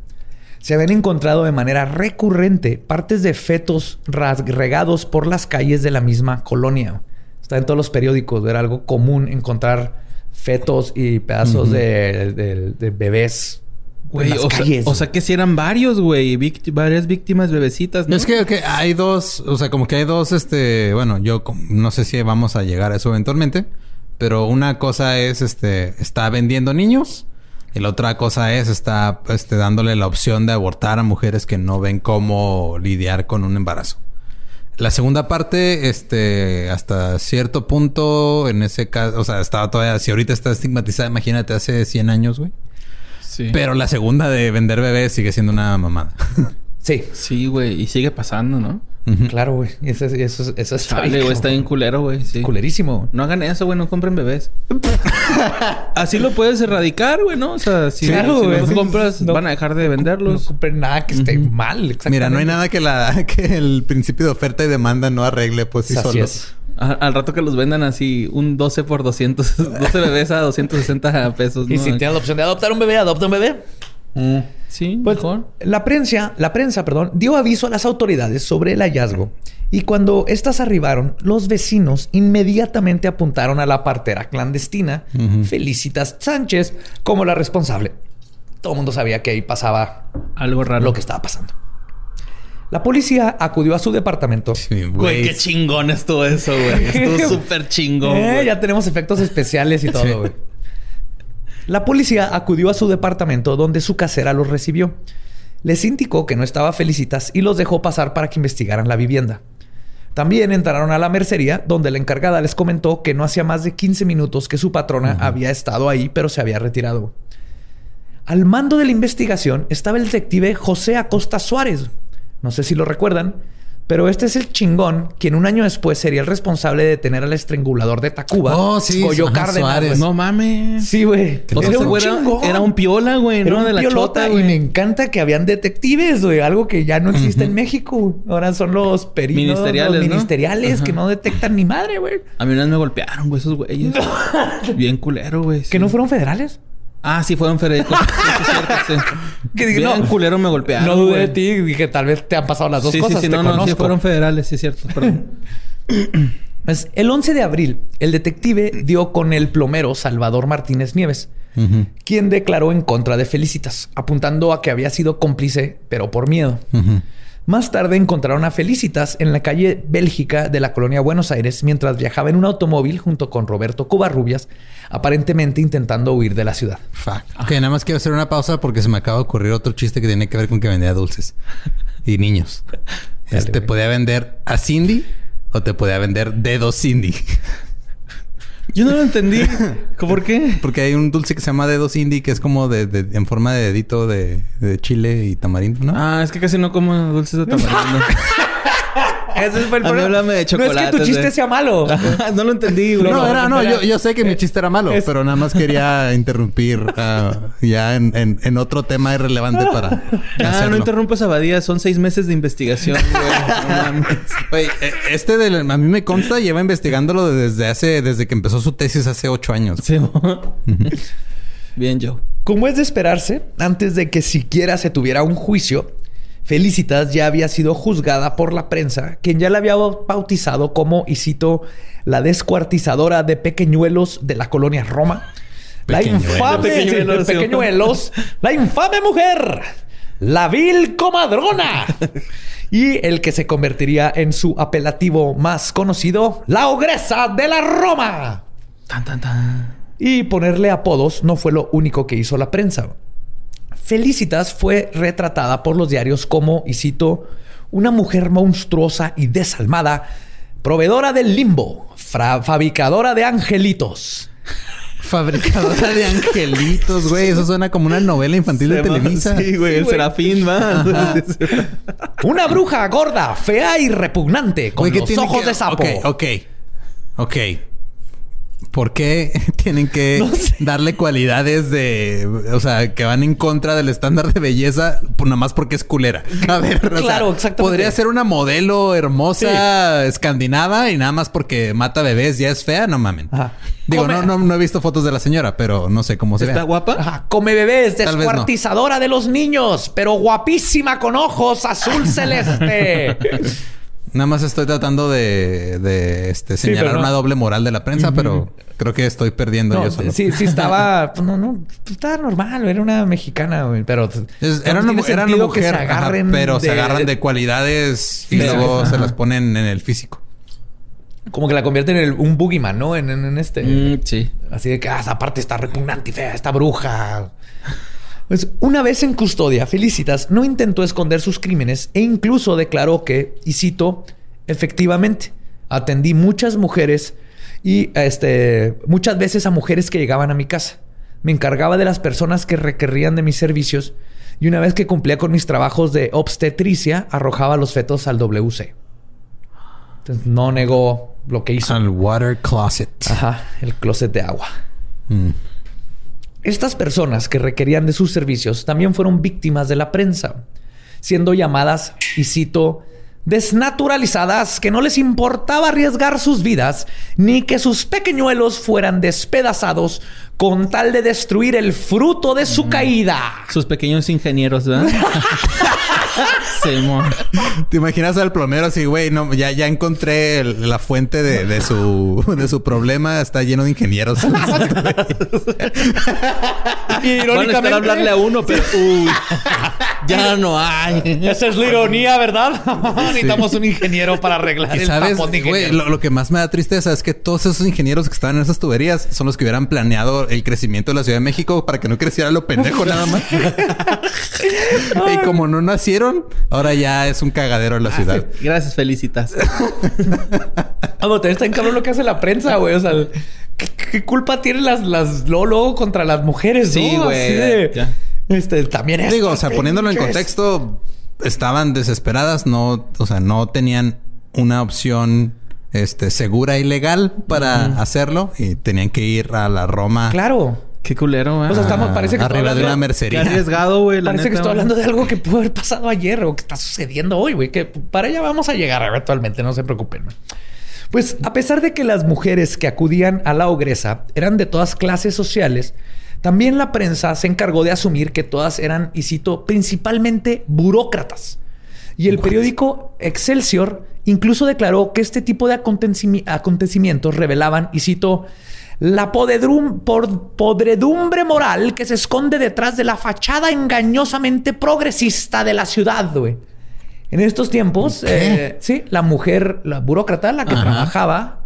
Se habían encontrado de manera recurrente partes de fetos ras- regados por las calles de la misma colonia. Está en todos los periódicos, era algo común encontrar fetos y pedazos de, de- de bebés Güey, en las o, sea, calles. o sea que si eran varios, güey. víct- varias víctimas bebecitas, ¿no? Es que, hay dos, o sea, como que hay dos, este, bueno, yo no sé si vamos a llegar a eso eventualmente, pero una cosa es, este, está vendiendo niños y la otra cosa es, está, este, dándole la opción de abortar a mujeres que no ven cómo lidiar con un embarazo. La segunda parte, este, hasta cierto punto, en ese caso, o sea, estaba todavía, si ahorita está estigmatizada, imagínate hace 100 años, güey. Sí. Pero la segunda de vender bebés sigue siendo una mamada. *laughs* Sí, Sí, güey. Y sigue pasando, ¿no? claro, güey. Eso, eso, eso está Chale, bien güey. Está bien culero, güey. Sí. culerísimo. No hagan eso, güey. No compren bebés. *laughs* Así lo puedes erradicar, güey, ¿no? O sea, si, Claro, si los compras, No- van a dejar de No venderlos. compren nada que esté mal. Exactamente. Mira, no hay nada que la *laughs* que el principio de oferta y demanda no arregle pues sí solo. es. A- al rato que los vendan así, un 12 por 200, 12 *laughs* bebés a 260 pesos, ¿no? Y si tienes la opción de adoptar un bebé, adopta un bebé. Sí, Pues, mejor. la prensa, la prensa, perdón, dio aviso a las autoridades sobre el hallazgo. Y cuando éstas arribaron, los vecinos inmediatamente apuntaron a la partera clandestina, Felicitas Sánchez, como la responsable. Todo el mundo sabía que ahí pasaba Algo raro. lo que estaba pasando. La policía acudió a su departamento. Sí, Güey, qué chingón estuvo eso, güey. Estuvo *laughs* súper chingón, Eh, güey. ya tenemos efectos especiales y Sí. todo, güey. La policía acudió a su departamento donde su casera los recibió. Les indicó que no estaba Felicitas y los dejó pasar para que investigaran la vivienda. También entraron a la mercería, donde la encargada les comentó que no hacía más de 15 minutos que su patrona había estado ahí, pero se había retirado. Al mando de la investigación estaba el detective José Acosta Suárez. No sé si lo recuerdan, pero este es el chingón quien un año después sería el responsable de detener al estrangulador de Tacuba, Oh, sí, ajá, Cárdenas. Güey. No mames. Sí, güey. O sea, Era ese un güey era, chingón. era un piola, güey, Era ¿no? un De la piolota chota, y me encanta que habían detectives, güey. Algo que ya no existe en México. Ahora son los perinos Ministeriales, los ¿no? ministeriales que no detectan ni madre, güey. A mí una vez me golpearon, güey, esos güeyes. *laughs* Bien culero, güey. ¿Que no fueron federales? Ah, sí, fueron Federico. *laughs* Sí, no. culero me golpearon, no dudé de ti. Dije, tal vez te han pasado las dos cosas. sí, sí, no, no, sí, fueron federales, sí, es cierto. Perdón. *clears throat* Pues, el 11 de abril, el detective dio con el plomero Salvador Martínez Nieves, quien declaró en contra de Felicitas, apuntando a que había sido cómplice, pero por miedo. Más tarde encontraron a Felicitas en la calle Bélgica de la colonia Buenos Aires mientras viajaba en un automóvil junto con Roberto Covarrubias, aparentemente intentando huir de la ciudad. Fuck. Ok, nada más quiero hacer una pausa porque se me acaba de ocurrir otro chiste que tiene que ver con que vendía dulces y niños. *laughs* Este güey. podía vender a Cindy o te podía vender dedos Cindy. Yo no lo entendí. *laughs* ¿Por qué? Porque hay un dulce que se llama dedos Cindy que es como de, de- en forma de dedito de, de chile y tamarindo, ¿no? Ah, es que casi no como dulces de tamarindo. *laughs* *laughs* Ese fue el A mí problema. háblame de No es que tu chiste sea malo. *laughs* no lo entendí, güey. No, era, no, yo, yo sé que mi chiste era malo, es- pero nada más quería *laughs* interrumpir ah, ya en, en- en otro tema irrelevante para Ah, no interrumpas a Badía. Son seis meses de investigación, güey. *laughs* No mames. Güey, eh, este del, a mí me consta, lleva investigándolo desde hace, desde que empezó su tesis hace ocho años. Sí. Bien, Joe. Como es de esperarse, antes de que siquiera se tuviera un juicio, Felicitas ya había sido juzgada por la prensa, quien ya la había bautizado como, y cito, la descuartizadora de pequeñuelos de la colonia Roma. La infame, pequeñuelos, sí. pequeñuelos, la infame mujer, la vil comadrona. *laughs* Y el que se convertiría en su apelativo más conocido, la ogresa de la Roma. Tan, tan, tan. Y ponerle apodos no fue lo único que hizo la prensa. Felicitas fue retratada por los diarios como, y cito, una mujer monstruosa y desalmada, proveedora del limbo, fabricadora de angelitos. *laughs* Fabricadora de angelitos, güey. Eso suena como una novela infantil de Se Televisa. Sí, güey. El güey. serafín, va. Una bruja gorda, fea y repugnante, con Güey, ¿qué los ojos que- de sapo. Ok, ok. Ok. ¿Por qué *laughs* tienen que No sé. darle cualidades de... O sea, que van en contra del estándar de belleza pues, nada más porque es culera? A ver, o sea, Claro, exactamente. Podría ser una modelo hermosa escandinava y nada más porque mata bebés ya es fea, no mamen. Ajá. Digo, no, no, no he visto fotos de la señora, pero no sé cómo se ¿Está ve. guapa? Ajá, come bebés, no. descuartizadora de los niños, pero guapísima con ojos azul *laughs* celeste. Nada más estoy tratando de, de este, señalar no. una doble moral de la prensa, pero creo que estoy perdiendo No, yo solo. sí, sí estaba, *laughs* pues, no, no, estaba normal, era una mexicana, güey, pero Es- era, una, era una sentido mujer, que se ajá, agarren, pero se agarran de cualidades y luego se las ponen en el físico. como que la convierten en el- un boogeyman, ¿no? En, en- en este, Mm, sí. así de que ah, esa parte está repugnante y fea, esta bruja. Pues, una vez en custodia, Felicitas no intentó esconder sus crímenes e incluso declaró que, y cito, efectivamente, atendí muchas mujeres y este, muchas veces a mujeres que llegaban a mi casa. Me encargaba de las personas que requerían de mis servicios y una vez que cumplía con mis trabajos de obstetricia, arrojaba los fetos al WC. Entonces no negó lo que hizo. Al water closet. Ajá, el closet de agua. Mm. Estas personas que requerían de sus servicios también fueron víctimas de la prensa, siendo llamadas, y cito, desnaturalizadas que no les importaba arriesgar sus vidas ni que sus pequeñuelos fueran despedazados con tal de destruir el fruto de su caída. Sus pequeños ingenieros, ¿verdad? *laughs* *laughs* Simón. ¿Te imaginas al plomero así, güey? No, ya, ya encontré el- la fuente de, de su, de su problema. Está lleno de ingenieros. *laughs* Van a esperar hablarle a uno, pero... Uy. Ya no hay. Esa es la ironía, ¿verdad? *laughs* Necesitamos un ingeniero para arreglar Y el sabes, tapón de güey, lo, lo que más me da tristeza es que todos esos ingenieros que estaban en esas tuberías son los que hubieran planeado el crecimiento de la Ciudad de México para que no creciera lo pendejo nada más. *laughs* y como no nacieron, ahora ya es un cagadero en la ciudad. Gracias, felicitas. Ah, pero también está en cabrón lo que hace la prensa, güey. O sea, ¿qué, qué culpa tienen las, las luego contra las mujeres, Sí, no? güey, ya. Este, también es. Digo, o sea, poniéndolo en contexto, estaban desesperadas, no, o sea, no tenían una opción este, segura y legal para hacerlo y tenían que ir a la Roma. Claro. Qué culero, ¿eh? O sea, estamos, parece que arriba de una Qué mercería. arriesgado, güey. la Parece que estoy hablando de algo que pudo haber pasado ayer o que está sucediendo hoy, güey. Que para allá vamos a llegar eventualmente, no se preocupen. Pues a pesar de que las mujeres que acudían a la ogresa eran de todas clases sociales, también la prensa se encargó de asumir que todas eran, y cito, principalmente burócratas. Y el periódico Excelsior incluso declaró que este tipo de acontecimi- acontecimientos revelaban, y cito, la por- podredumbre moral que se esconde detrás de la fachada engañosamente progresista de la ciudad, güey. En estos tiempos, eh, sí, la mujer, la burócrata, la que Ajá. trabajaba,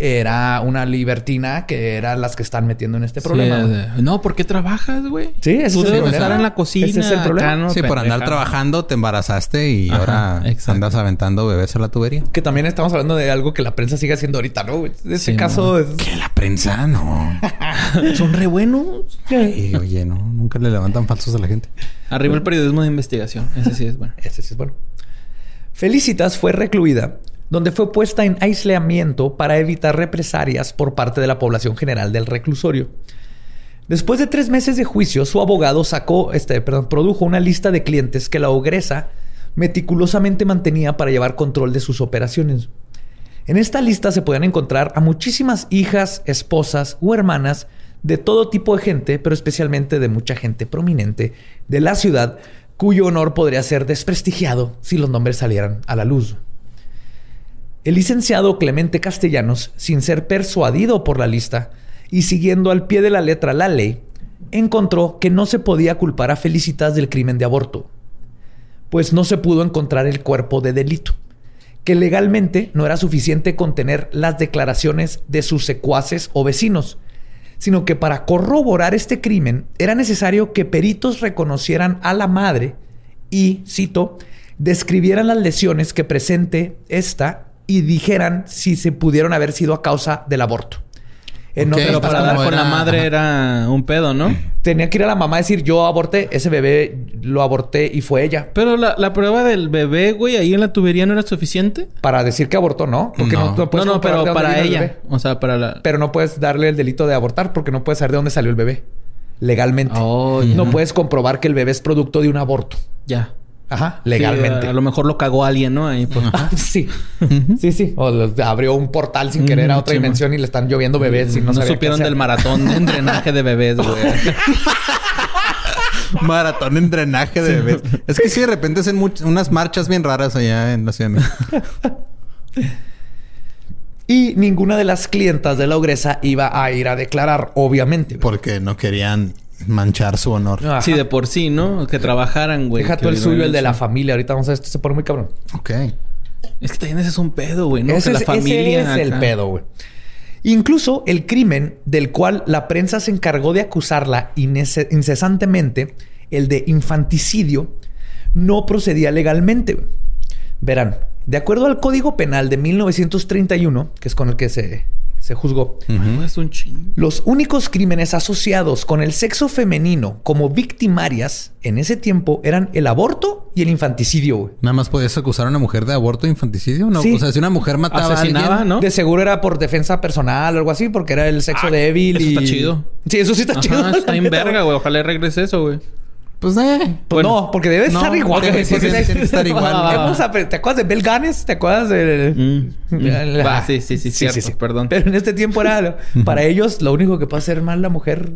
era una libertina que eran las que están metiendo en este problema. de- no, ¿por qué trabajas, güey? Sí, es Tú el debes problema. estar en la cocina. Ese es el problema. Sí, por andar trabajando te embarazaste y Ajá, ahora exacto. andas aventando bebés a la tubería. Que también estamos hablando de algo que la prensa sigue haciendo ahorita, ¿no? güey? Este Sí, caso es... Que la prensa no. *laughs* Son re buenos. Y, oye, no, nunca le levantan falsos a la gente. Arriba el periodismo de investigación. Ese sí es bueno. Ese sí es bueno. Felicitas fue recluida, donde fue puesta en aislamiento para evitar represalias por parte de la población general del reclusorio. Después de tres meses de juicio, su abogado sacó, este, perdón, produjo una lista de clientes que la ogresa meticulosamente mantenía para llevar control de sus operaciones. En esta lista se pueden encontrar a muchísimas hijas, esposas o hermanas de todo tipo de gente, pero especialmente de mucha gente prominente de la ciudad, cuyo honor podría ser desprestigiado si los nombres salieran a la luz. El licenciado Clemente Castellanos, sin ser persuadido por la lista y siguiendo al pie de la letra la ley, encontró que no se podía culpar a Felicitas del crimen de aborto, pues no se pudo encontrar el cuerpo de delito, que legalmente no era suficiente contener las declaraciones de sus secuaces o vecinos, sino que para corroborar este crimen era necesario que peritos reconocieran a la madre y, cito, describieran las lesiones que presente esta y dijeran si se pudieron haber sido a causa del aborto. En Ok, otras Pero para dar con la madre ajá. era un pedo, ¿no? tenía que ir a la mamá a decir, yo aborté, ese bebé lo aborté y fue ella. Pero la, la prueba del bebé, güey, ahí en la tubería no era suficiente. Para decir que abortó, ¿no? Porque no, No. no No, puedes no, comprobar pero para el ella. bebé. O sea, para la. Pero no puedes darle el delito de abortar porque no puedes saber de dónde salió el bebé. Legalmente. Oh. No puedes comprobar que el bebé es producto de un aborto. Ya. Ajá, Sí, legalmente. a, a lo mejor lo cagó alguien, ¿no? Ahí, pues. Ah, *laughs* sí. sí, sí. O los- abrió un portal sin querer a Mm, otra sí, dimensión y le están lloviendo bebés y no, no supieron del *laughs* maratón en drenaje de bebés, güey. Maratón en drenaje de bebés. Es que sí, de repente hacen unas marchas bien raras allá en la Ciudad de. *laughs* Y ninguna de las clientas de la ogresa iba a ir a declarar, obviamente. Porque no querían manchar su honor. Ajá. Sí, de por sí, ¿no? Que trabajaran, güey. Deja tú el suyo, el de la familia. Ahorita vamos a ver, esto se pone muy cabrón. Ok. Es que también ese es un pedo, güey, ¿no? ese que la es, familia. ese es el pedo, güey. Incluso el crimen del cual la prensa se encargó de acusarla incesantemente, el de infanticidio, no procedía legalmente. Verán, de acuerdo al Código Penal de 1931, que es con el que se, se juzgó, No, es un chingo. los únicos crímenes asociados con el sexo femenino como victimarias en ese tiempo eran el aborto y el infanticidio. güey. Nada más podías acusar a una mujer de aborto e infanticidio. No, Sí. o sea, si una mujer mataba a Asesinaba, alguien, ¿no? De seguro era por defensa personal o algo así, porque era el sexo débil. eso y... está chido. Sí, eso sí está Ajá, chido. está en *laughs* verga, güey. Ojalá regrese eso, güey. Pues eh. Pues Bueno. no, porque debe No, estar igual. que estar *laughs* igual. Hemos ¿Te acuerdas de Bel Ganes? ¿Te acuerdas de...? Mm, mm. Va, sí, sí, sí, cierto, perdón. Pero en este tiempo era... para ellos, lo único que puede hacer mal la mujer...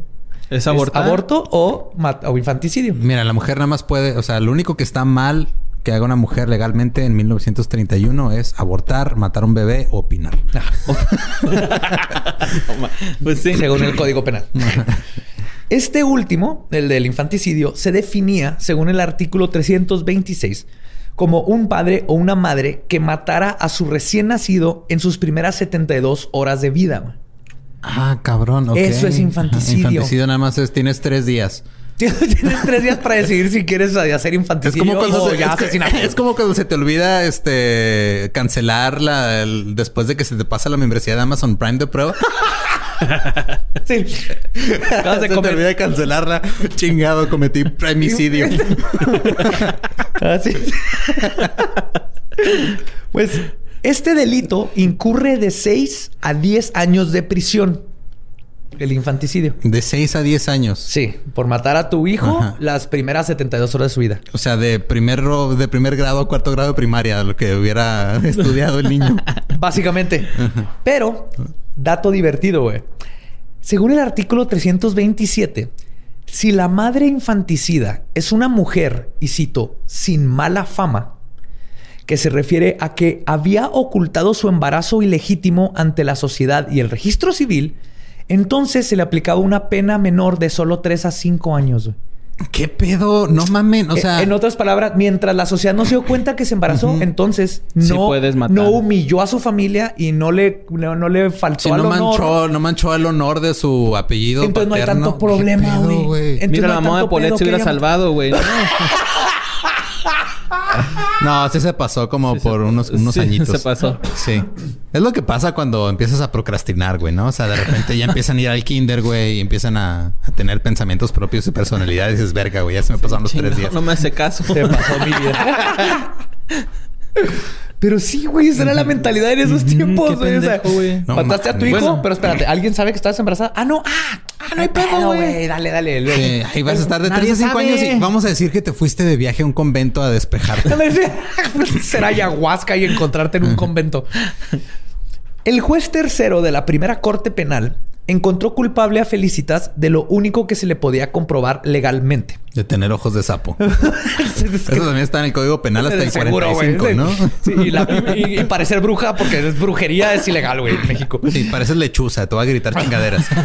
¿Es abortar? aborto o, o infanticidio. Mira, la mujer nada más puede, o sea, lo único que está mal que haga una mujer legalmente en 1931 es abortar, matar a un bebé o opinar. *laughs* *laughs* Pues sí. según el Código Penal. Este último, el del infanticidio, se definía, según el artículo 326, como un padre o una madre que matara a su recién nacido en sus primeras 72 horas de vida. Ah, cabrón. ok. Eso es infanticidio. Infanticidio nada más es, tienes tres días. *laughs* Tienes tres días para decidir si quieres hacer Es infanticidio como cuando o se, ya es, que- es como cuando se te olvida este cancelar la el- después de que se te pasa la membresía de Amazon Prime de prueba. *laughs* Sí. Acabas de se te olvida cancelarla. Chingado, cometí primicidio. Así. *laughs* pues este delito incurre de 6 a 10 años de prisión. El infanticidio. De 6 a 10 años. Sí, por matar a tu hijo Ajá. las primeras 72 horas de su vida. O sea, de primer, de primer grado a cuarto grado de primaria, lo que hubiera *laughs* estudiado el niño. *laughs* Básicamente. Pero, dato divertido, güey. Según el artículo 327, si la madre infanticida es una mujer, y cito, sin mala fama, que se refiere a que había ocultado su embarazo ilegítimo ante la sociedad y el registro civil, entonces se le aplicaba una pena menor de solo 3 a 5 años. güey. ¿Qué pedo? No mamen. O Eh, sea, en otras palabras, mientras la sociedad no se dio cuenta que se embarazó, entonces Sí no, puedes matar. no humilló a su familia y no le, no, no le faltó si al no honor. manchó, no manchó el honor de su apellido. Entonces no hay tanto problema, ¿Qué pedo, güey. Mira, no la mamá de Polet se hubiera salvado, güey. *laughs* *laughs* No. Sí se pasó como Sí, se- por unos, unos sí, *laughs* añitos. se pasó. Sí. Es lo que pasa cuando empiezas a procrastinar, güey, ¿no? O sea, de repente ya empiezan a ir al kinder, güey, y empiezan a, a tener pensamientos propios y personalidad. Y dices, verga, güey, ya se me pasaron los tres días. No me hace caso. Se pasó mi vida. *laughs* Pero sí, güey, esa era la mentalidad en esos tiempos, güey. O sea. No mataste a tu hijo, Bueno. pero espérate, ¿alguien sabe que estabas embarazada? Ah, no, ah, ah, no hay pedo, güey. Dale, dale. Sí, ahí vas a estar de Nadie 3 a 5 sabe. años y vamos a decir que te fuiste de viaje a un convento a despejarte. *laughs* Ser ayahuasca y encontrarte en un convento. El juez tercero de la primera corte penal encontró culpable a Felicitas de lo único que se le podía comprobar legalmente. De tener ojos de sapo. *laughs* Eso también está en el Código Penal hasta el Seguro, güey. 45, ¿no? Sí, y, la- y- y *laughs* parecer bruja porque es brujería es ilegal, güey, en México. Sí, pareces lechuza. Te va a gritar chingaderas. *laughs*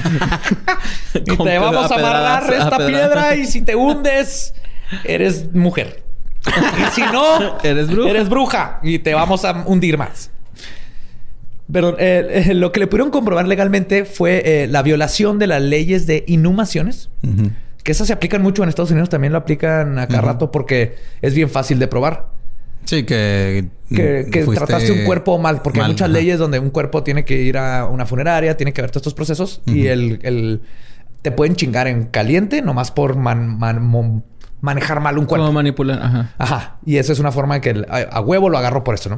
Y Con te vamos a amarrar esta piedra y si te hundes, eres mujer. Y si no, Eres bruja. Eres bruja y te vamos a hundir más. Pero eh, eh, lo que le pudieron comprobar legalmente fue eh, la violación de las leyes de inhumaciones. Que esas se aplican mucho en Estados Unidos, también lo aplican a cada rato porque es bien fácil de probar. Sí, que... Que, que trataste un cuerpo mal, porque hay muchas leyes donde un cuerpo tiene que ir a una funeraria, tiene que ver todos estos procesos y el, el- te pueden chingar en caliente nomás por man- man- manejar mal un cuerpo. ¿Cómo manipular? Ajá. Ajá. Y esa es una forma que el- a, a huevo lo agarro por eso, ¿no?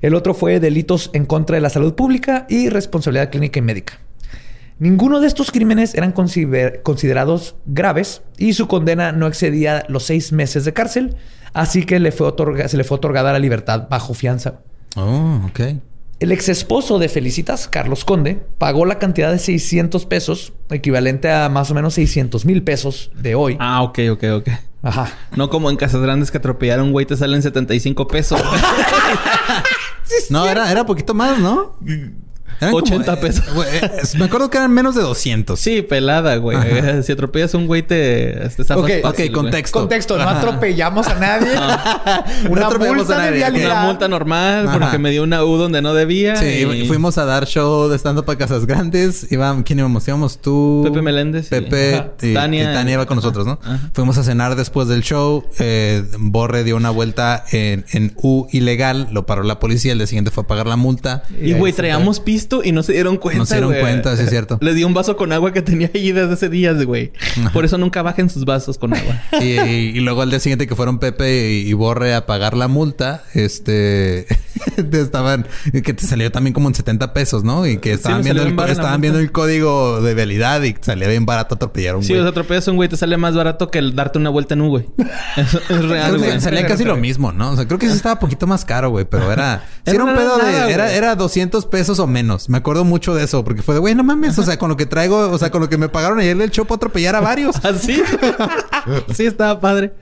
El otro fue delitos en contra de la salud pública y responsabilidad clínica y médica. Ninguno de estos crímenes eran consider- considerados graves y su condena no excedía los seis meses de cárcel, así que le fue otorga- se le fue otorgada la libertad bajo fianza. Oh, ok. El ex esposo de Felicitas, Carlos Conde, pagó la cantidad de 600 pesos, equivalente a más o menos 600 mil pesos de hoy. Ah, ok, ok, ok. Ajá. No como en Casas Grandes que atropellaron un güey te salen 75 pesos. *laughs* No, era, era poquito más, ¿no? Eran 80 pesos. güey, eh, me acuerdo que eran menos de 200. sí, pelada, güey. Ajá. Si atropellas a un güey te, te zafas Ok, fácil, ok, güey. contexto. Contexto, no atropellamos a nadie. No *laughs* Una atropellamos multa a de nadie, vialidad. Una multa normal Ajá. porque me dio una U donde no debía. Sí, y- fuimos a dar show de stand-up a Casas Grandes. Iba, ¿Quién íbamos? Íbamos tú... Pepe Meléndez y- Pepe Ajá. y, Tania. y Tania iba con nosotros, ¿no? Ajá. Fuimos a cenar después del show. Eh, Borre dio una vuelta en, en U ilegal. Lo paró la policía. El día siguiente fue a pagar la multa. Y güey, traíamos y no se dieron cuenta. No se dieron güey. cuenta, sí es cierto. *laughs* Les di un vaso con agua que tenía ahí desde ese día, güey. Por eso nunca bajen sus vasos con agua. *laughs* Y, y- y luego al día siguiente que fueron Pepe y, y Borre a pagar la multa, este *laughs* te estaban que te salió también como en 70 pesos, ¿no? Y que estaban viendo el, estaban viendo el código de vialidad y salía bien barato atropellar a un Si güey. los atropellas a un güey, te sale más barato que el darte una vuelta en U, güey. Eso es real, güey. salía casi lo mismo, ¿no? O sea, creo que sí estaba un poquito más caro, güey, pero era... sí Era un pedo nada, de... Era, era 200 pesos o menos. Me acuerdo mucho de eso, porque fue de, güey, no mames, o sea, con lo que traigo, o sea, con lo que me pagaron ayer del show para atropellar a varios. *laughs* ¿Ah, *laughs* sí? estaba padre.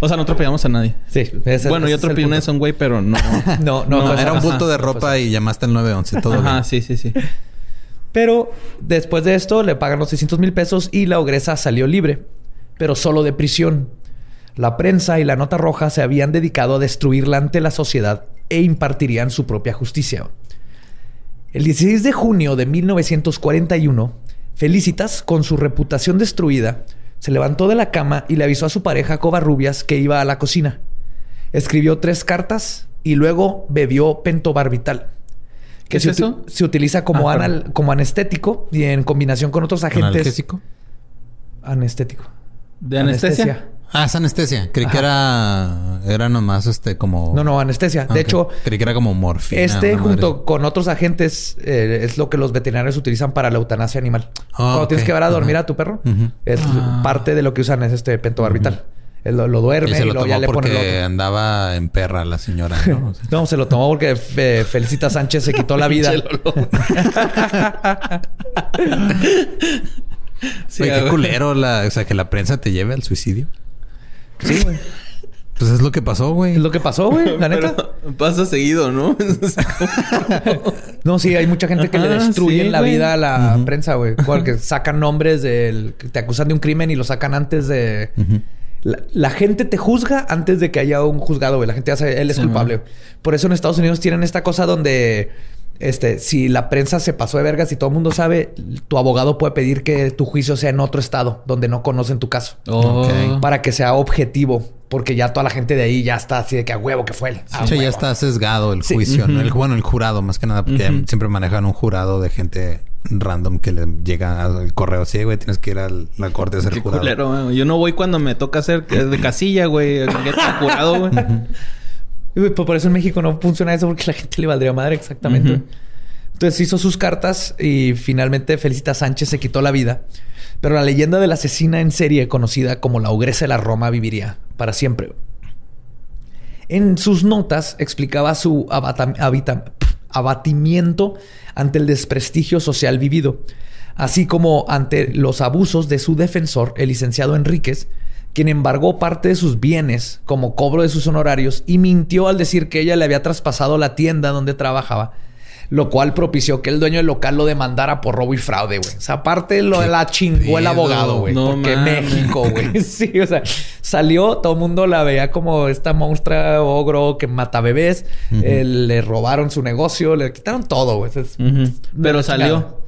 O sea, no atropellamos a nadie. Sí. ese- bueno, yo ese el atropellé una punto. a un güey, pero no. *laughs* No, no, era un bulto de ropa y llamaste al 911, todo Ajá, bien. sí, sí, sí. Pero después de esto le pagan los 600 mil pesos y la ogresa salió libre, pero solo de prisión. La prensa y la nota roja se habían dedicado a destruirla ante la sociedad e impartirían su propia justicia. El 16 de junio de 1941, Felicitas, con su reputación destruida, se levantó de la cama y le avisó a su pareja Covarrubias que iba a la cocina. Escribió tres cartas y luego bebió pentobarbital. ¿Qué se es uti- eso? Se utiliza como, Ah, anal- como anestético y en combinación con otros agentes. ¿Analgésico? Anestético. ¿De anestesia? Ah, es anestesia. Creí que era... Era nomás este como... No, no, anestesia. Ah, de ok. hecho, Creí que era como morfina. este madre junto con otros agentes eh, es lo que los veterinarios utilizan para la eutanasia animal. Ah, Cuando tienes que llevar a dormir a tu perro, es Ah. parte de lo que usan es este pentobarbital. Él lo, lo duerme Y y, se lo luego ya tomó le pone el porque otro. andaba en perra la señora, ¿no? *laughs* Se lo tomó porque eh, Felicita Sánchez se quitó la *laughs* vida. *laughs* Sí, Oye, qué culero la... O sea, que la prensa te lleve al suicidio. Sí, güey. Pues es lo que pasó, güey. Es lo que pasó, güey, la neta. Pero pasa seguido, ¿no? *laughs* No, sí, hay mucha gente que le destruyen sí, la güey. vida a la prensa, güey. Porque sacan nombres del... que te acusan de un crimen y lo sacan antes de... la, la gente te juzga antes de que haya un juzgado, güey. La gente hace... Él es Sí, culpable. Por eso en Estados Unidos tienen esta cosa donde... Este, si la prensa se pasó de vergas y todo el mundo sabe, tu abogado puede pedir que tu juicio sea en otro estado donde no conocen tu caso. Oh. Ok. Para que sea objetivo. Porque ya toda la gente de ahí ya está así de que a huevo que fue él. Sí, ya está sesgado el Sí. juicio, ¿no? El, bueno, el jurado, más que nada, porque siempre manejan un jurado de gente random que le llega al correo. Sí, güey, tienes que ir a la corte a ser Qué jurado. culero. Yo no voy cuando me toca hacer de casilla, güey. Jurado, güey. Pues por eso en México no funciona eso porque *laughs* la gente le valdría madre exactamente. Entonces hizo sus cartas y finalmente Felicita Sánchez se quitó la vida. Pero la leyenda de la asesina en serie, conocida como la ogresa de la Roma, viviría para siempre. En sus notas explicaba su abatimiento ante el desprestigio social vivido, así como ante los abusos de su defensor, el licenciado Enríquez, quien embargó parte de sus bienes como cobro de sus honorarios y mintió al decir que ella le había traspasado la tienda donde trabajaba, lo cual propició que el dueño del local lo demandara por robo y fraude, güey. O sea, aparte lo la chingó el abogado, güey. No porque. México, güey. *laughs* Sí, o sea, salió, todo el mundo la veía como esta monstrua ogro que mata bebés. Eh, le robaron su negocio, le quitaron todo, güey. De Pero salió.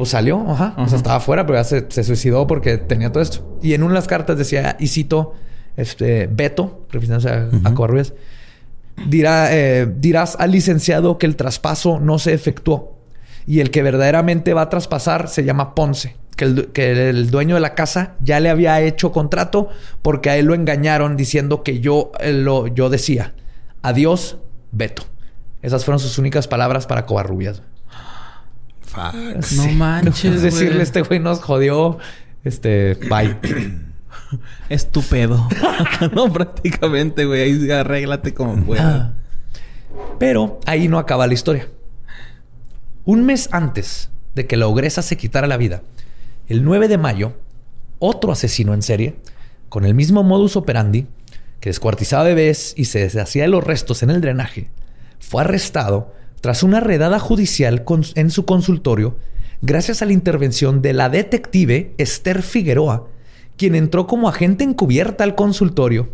Pues salió, ajá. O sea, estaba afuera, pero ya se, se suicidó porque tenía todo esto. Y en una de las cartas decía, y cito, este, Beto, refiriéndose a, a Covarrubias, dirá, eh, dirás al licenciado que el traspaso no se efectuó. Y el que verdaderamente va a traspasar se llama Ponce. Que el, que el dueño de la casa ya le había hecho contrato porque a él lo engañaron diciendo que yo, eh, lo, yo decía, adiós, Beto. Esas fueron sus únicas palabras para Covarrubias. No *laughs* manches, Es decirle, güey. este güey nos jodió. Este, bye. *clears throat* Estúpido. *laughs* no, prácticamente, güey. Ahí arréglate como Ah. puedas. Pero ahí no acaba la historia. Un mes antes de que la ogresa se quitara la vida, el 9 de mayo, otro asesino en serie, con el mismo modus operandi, que descuartizaba bebés y se deshacía de los restos en el drenaje, fue arrestado tras una redada judicial en su consultorio gracias a la intervención de la detective Esther Figueroa, quien entró como agente encubierta al consultorio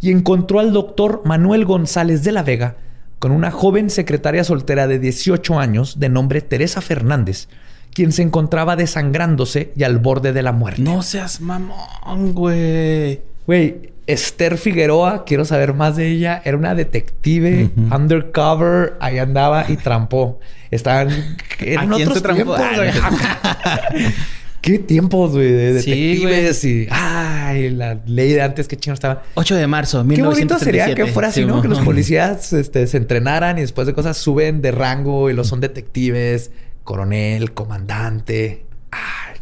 y encontró al doctor Manuel González de la Vega con una joven secretaria soltera de 18 años de nombre Teresa Fernández, quien se encontraba desangrándose y al borde de la muerte. No seas mamón, güey. Güey, Esther Figueroa, quiero saber más de ella. Era una detective undercover. Ahí andaba y trampó. Estaban *laughs* en ¿A quién otros tiempos. Ah. *laughs* ¿Qué tiempos, güey? De Sí, detectives y... Ay, la ley de antes, qué chino estaba. 8 de marzo, Qué bonito sería 1937. que fuera así, Sí, ¿no? Que los policías este, se entrenaran y después de cosas suben de rango y los son detectives, coronel, comandante. Qué-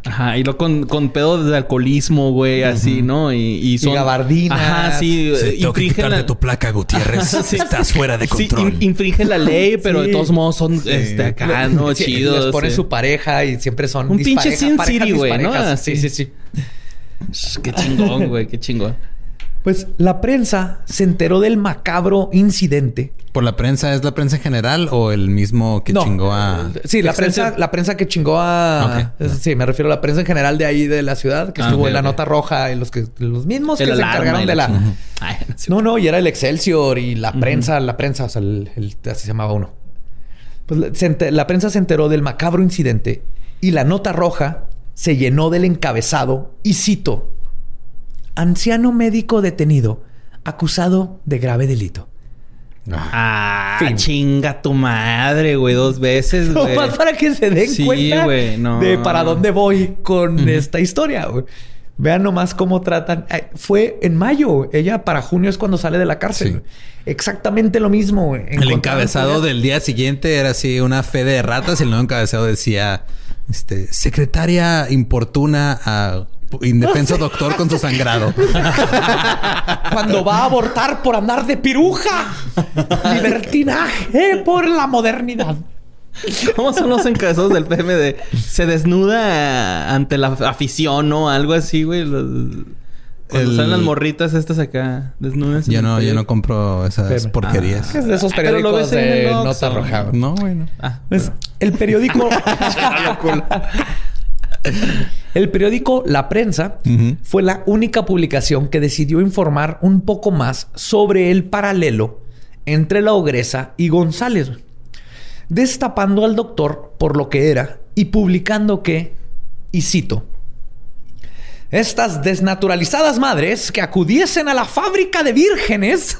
Ajá, y lo con, con pedo de alcoholismo, güey, así, ¿no? Y, y son. gabardinas. Ajá, sí. Sí, eh, quitarte la- tu placa, Gutiérrez. *laughs* Sí. Estás fuera de Sí, control. in- infringen la ley, pero Sí. de todos modos son este, acá, ¿no? *laughs* Sí, Chidos. Les ponen sí. su pareja y siempre son Un pinche Sin City, güey, ¿no? Así. Sí, sí, sí. Qué chingón, güey, qué chingón. Pues la prensa se enteró del macabro incidente. ¿Por la prensa es la prensa en general o el mismo que No, chingó a. Sí, la Excelsior. prensa, la prensa que chingó a. Sí, me refiero a la prensa en general de ahí de la ciudad, que Ah, estuvo en la nota roja y los que los mismos El que se encargaron de la. Ay, no. No, y era el Excelsior y la prensa, la prensa, o sea, el, el- así se llamaba uno. Pues se la prensa se enteró del macabro incidente y la nota roja se llenó del encabezado y cito: Anciano médico detenido, acusado de grave delito. Ah, Fin. chinga tu madre, güey, dos veces, *laughs* güey. Nomás para que se den Sí, cuenta güey, no. de para dónde voy con esta historia. güey. Vean nomás cómo tratan. Ay, fue en mayo. Ella para junio es cuando sale de la cárcel. Sí. Exactamente lo mismo. El encabezado del día siguiente era así una fe de ratas y el nuevo encabezado decía este secretaria importuna a indefenso doctor con su sangrado. *laughs* Cuando va a abortar por andar de piruja. Libertinaje por la modernidad. ¿Cómo son los encabezados del PMD? Se desnuda ante la afición, ¿no? Algo así, güey. Los- Cuando El- salen las morritas estas acá, desnudas. yo no, yo no compro esas porquerías. Es de esos Ah, pero lo periódicos ves en el de nota roja. No, bueno. Ah, Pues, el periódico. *laughs* *laughs* el periódico La Prensa fue la única publicación que decidió informar un poco más sobre el paralelo entre la ogresa y González, destapando al doctor por lo que era y publicando que, y cito, estas desnaturalizadas madres que acudiesen a la fábrica de vírgenes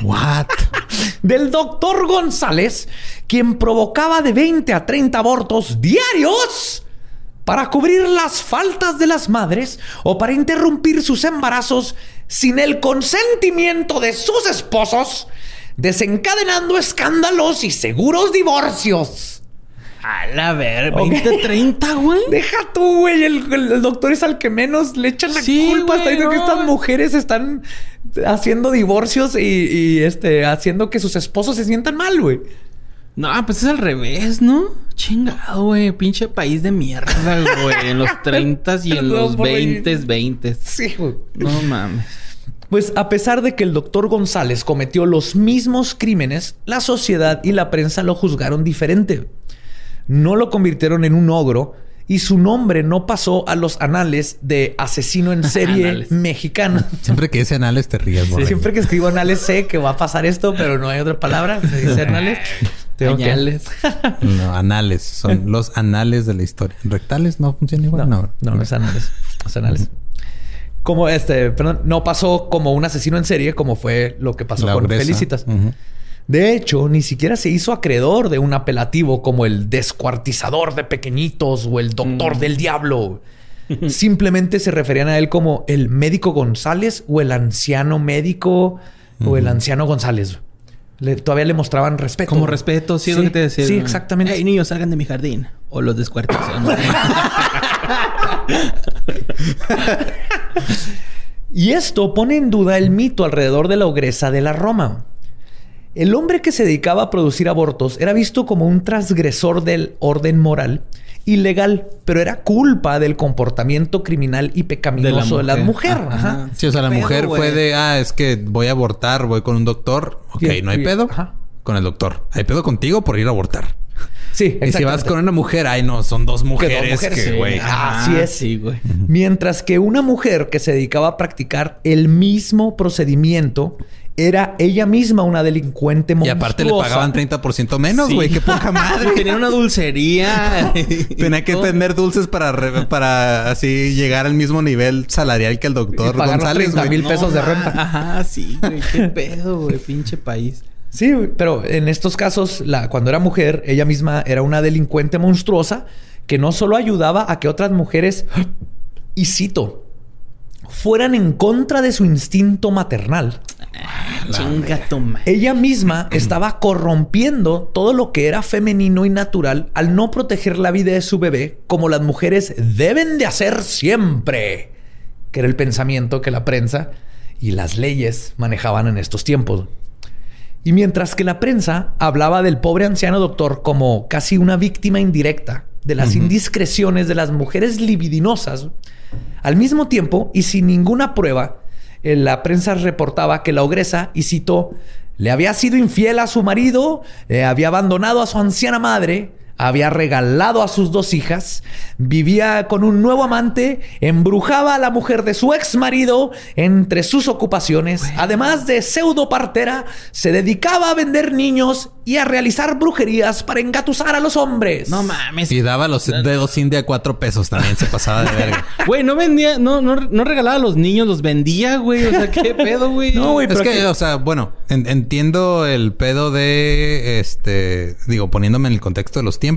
What? *laughs* del doctor González, quien provocaba de 20 a 30 abortos diarios para cubrir las faltas de las madres o para interrumpir sus embarazos sin el consentimiento de sus esposos, desencadenando escándalos y seguros divorcios. A la ver, 20, 30, güey. Deja tú, güey. El, doctor es al que menos le echan la Sí, culpa. Está que estas mujeres están haciendo divorcios y, y, este, haciendo que sus esposos se sientan mal, güey. No, pues es al revés, ¿no? Chingado, güey. Pinche país de mierda, güey. En los *laughs* 30 y en los por reír. 20, 20. Sí, güey. No mames. Pues a pesar de que el doctor González cometió los mismos crímenes, la sociedad y la prensa lo juzgaron diferente. No lo convirtieron en un ogro y su nombre no pasó a los anales de asesino en serie mexicano. *laughs* Siempre que dice anales te rías, borrego. Siempre que escribo anales sé que va a pasar esto, pero no hay otra palabra. Se dice anales. Tengo que-. *laughs* No, anales. Son *laughs* los anales de la historia. ¿Rectales no funciona igual? No, No. no, no es anales. No es anales. Como este, perdón, no pasó como un asesino en serie, como fue lo que pasó La con. Felicitas. De hecho, ni siquiera se hizo acreedor de un apelativo como el descuartizador de pequeñitos o el doctor del diablo. *laughs* Simplemente se referían a él como el médico González o el anciano médico o el anciano González. Le- todavía le mostraban respeto. Como respeto, sí, es lo que te decía. Sí, exactamente. Ey, niños, salgan de mi jardín. O los descuartizan. *laughs* Y esto pone en duda el mito alrededor de la ogresa de la Roma. El hombre que se dedicaba a producir abortos era visto como un transgresor del orden moral ilegal, pero era culpa del comportamiento criminal y pecaminoso de la mujer. Ajá. Ajá. Sí, o sea, la ¿Qué pedo, mujer fue de, ah, es que voy a abortar, voy con un doctor. Ok, Y- no hay y- pedo. ajá. Con el doctor. Hay pedo contigo por ir a abortar. Sí, Y si vas con una mujer, ay, no, son dos mujeres mujeres, que, sí. güey. Ah, Así es. Sí, güey. Mientras que una mujer que se dedicaba a practicar el mismo procedimiento era ella misma una delincuente Y monstruosa. aparte le pagaban 30% menos, Sí. güey. Qué poca *laughs* madre. Tenía una dulcería. *laughs* Tenía que tener dulces para, re- para así llegar al mismo nivel salarial que el doctor Y pagar los González, 30 güey. mil pesos de renta. Ajá, sí, güey. Qué pedo, güey. Pinche país. Sí, pero en estos casos, la, cuando era mujer, ella misma era una delincuente monstruosa que no solo ayudaba a que otras mujeres, y cito, fueran en contra de su instinto maternal. Chinga tu madre. Ella misma estaba corrompiendo todo lo que era femenino y natural al no proteger la vida de su bebé como las mujeres deben de hacer siempre, que era el pensamiento que la prensa y las leyes manejaban en estos tiempos. Y mientras que la prensa hablaba del pobre anciano doctor como casi una víctima indirecta de las indiscreciones de las mujeres libidinosas, al mismo tiempo y sin ninguna prueba, eh, la prensa reportaba que la ogresa, y citó, le había sido infiel a su marido, eh, había abandonado a su anciana madre, había regalado a sus dos hijas, vivía con un nuevo amante, embrujaba a la mujer de su ex marido entre sus ocupaciones, además de pseudo partera, se dedicaba a vender niños y a realizar brujerías para engatusar a los hombres. No mames. Y daba los dedos India a cuatro pesos también. Se pasaba de verga. *laughs* Güey, no vendía, no, no, no regalaba a los niños, los vendía, güey. O sea, qué pedo, güey. No, güey, Es pero que, aquí- o sea, bueno, en- entiendo el pedo de este, digo, poniéndome en el contexto de los tiempos,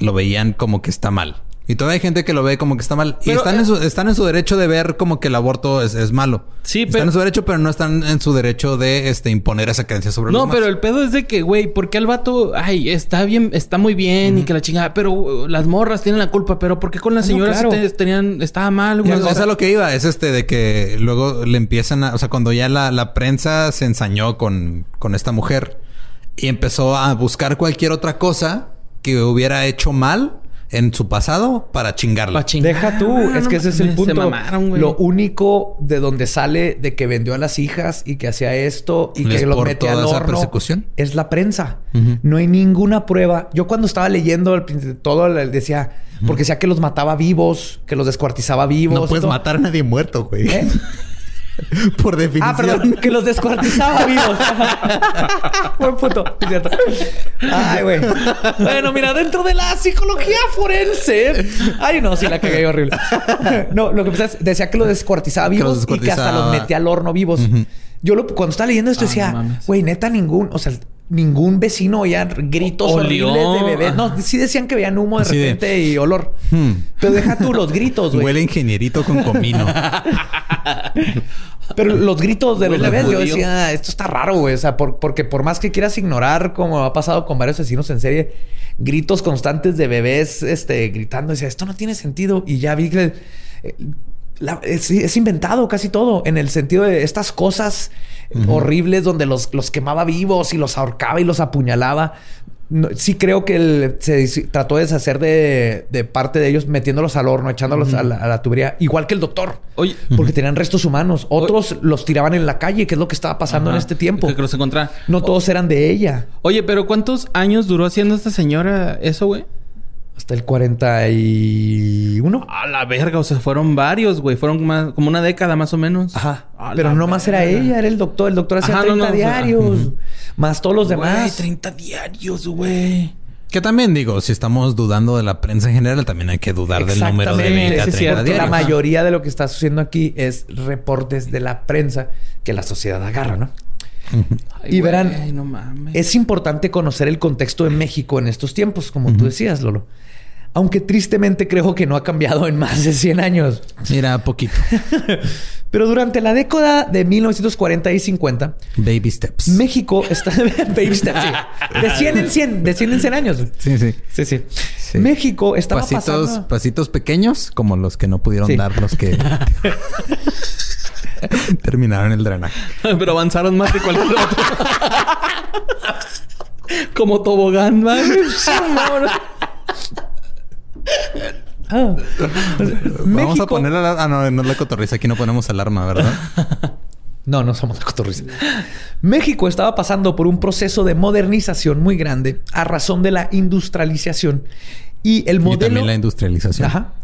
lo veían como que está mal. Y todavía hay gente que lo ve como que está mal. y están, eh, en su, están en su derecho de ver como que el aborto es, es malo. Sí, Están pero- en su derecho, pero no están en su derecho de este, imponer esa creencia sobre los No, pero el pedo es de que, güey, ¿por qué el vato, ay, está bien, está muy bien y que la chingada, pero uh, las morras tienen la culpa, pero ¿por qué con las Ah, no, señoras claro. te- tenían, estaba mal, güey? O o sea, sea, lo que iba es este de que luego le empiezan a... O sea, cuando ya la, la prensa se ensañó con, con esta mujer y empezó a buscar cualquier otra cosa que hubiera hecho mal en su pasado para chingarla. pa' chingar, Deja tú, güey, es que no ese es el punto. Se mamaron, güey. Lo único de donde sale de que vendió a las hijas y que hacía esto y ¿Es que por metía al horno persecución? es la prensa. No hay ninguna prueba. Yo cuando estaba leyendo el todo decía porque decía que los mataba vivos, que los descuartizaba vivos. no puedes todo. matar a nadie muerto, güey. ¿Eh? *laughs* *laughs* Por definición. Ah, perdón, que los descuartizaba vivos. *laughs* Buen punto, es cierto. Ay, güey. Bueno, mira, dentro de la psicología forense. Ay, no, sí, la cagué horrible. No, lo que pasa es, decía que los descuartizaba Que los vivos y que hasta los metía al horno vivos. Yo lo, cuando estaba leyendo esto Ah, decía, güey, neta, ningún, o sea, ningún vecino oía gritos Olió. horribles de bebés. No, sí decían que veían humo de Así de- repente y olor. Hmm. Pero deja tú los gritos, güey. Huele ingenierito con comino. *laughs* Pero los gritos de los bebés, yo decía, esto está raro, güey. O sea, por- porque por más que quieras ignorar, como ha pasado con varios asesinos en serie, gritos constantes de bebés este, gritando, decía, esto no tiene sentido. Y ya vi que eh, la- es, es inventado casi todo, en el sentido de estas cosas horribles donde los, los quemaba vivos y los ahorcaba y los apuñalaba. no- sí creo que él se trató de deshacer de, de parte de ellos metiéndolos al horno, echándolos a, la, a la tubería, igual que el doctor. Oye. Porque tenían restos humanos. Otros los tiraban en la calle, que es lo que estaba pasando en este tiempo. Que los encontraron. No todos eran de ella. Oye, pero ¿cuántos años duró haciendo esta señora eso, güey? Hasta el 41. A la verga, o sea, fueron varios, güey. Fueron más, como una década más o menos. Ajá. A Pero no más era ella, era el doctor. El doctor hacía Ajá, no, 30 no, o sea, diarios. Más todos los Güey, demás. 30 diarios, güey. Que también digo, si estamos dudando de la prensa en general, también hay que dudar del número de Exactamente. 20 a Sí, es 30 cierto. Porque la diarios. mayoría de lo que está sucediendo aquí es reportes de la prensa que la sociedad agarra, ¿no? Ay, Y güey, verán, no mames. Es importante conocer el contexto de México en estos tiempos, como tú decías, Lolo. Aunque tristemente creo que no ha cambiado en más de 100 años. Mira, poquito. *laughs* Pero durante la década de 1940 y 50, Baby steps. México está... *laughs* Baby steps, sí. De 100 en 100, de 100 en 100 años. Sí, sí. Sí, sí. Sí. México estaba Pasitos, pasando... pasitos pequeños, como los que no pudieron Sí. dar los que *laughs* terminaron el drenaje. Pero avanzaron más que cualquier otro. Como tobogán, man. Ah. Vamos México- a poner alarma. Ah, no, no es la cotorriza. Aquí no ponemos alarma, ¿verdad? *laughs* No, no somos la cotorriza. México estaba pasando por un proceso de modernización muy grande a razón de la industrialización y el Y modelo también la industrialización. Ajá.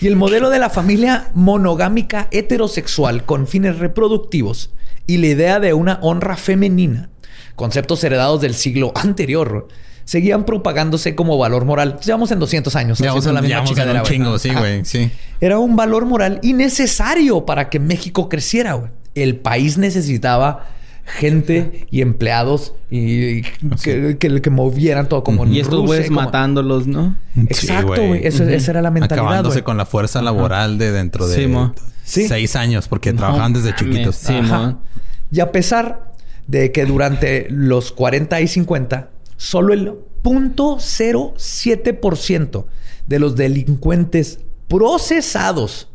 Y el modelo de la familia monogámica heterosexual con fines reproductivos y la idea de una honra femenina, conceptos heredados del siglo anterior, seguían propagándose como valor moral. Llevamos en 200 años. Ya vamos haciendo a la misma chingadera, un chingo, sí, güey. Sí. Era un valor moral y necesario para que México creciera, güey. El país necesitaba gente y empleados y que, que, que movieran todo como en Y estos güeyes como- matándolos, ¿no? Exacto, güey. Eso- Esa era la mentalidad, Acabándose con la fuerza laboral de dentro de Sí, seis años, porque trabajaban desde mames, chiquitos. sí, Ajá. mo. Y a pesar de que durante los 40 y 50, solo el 0.07% de los delincuentes procesados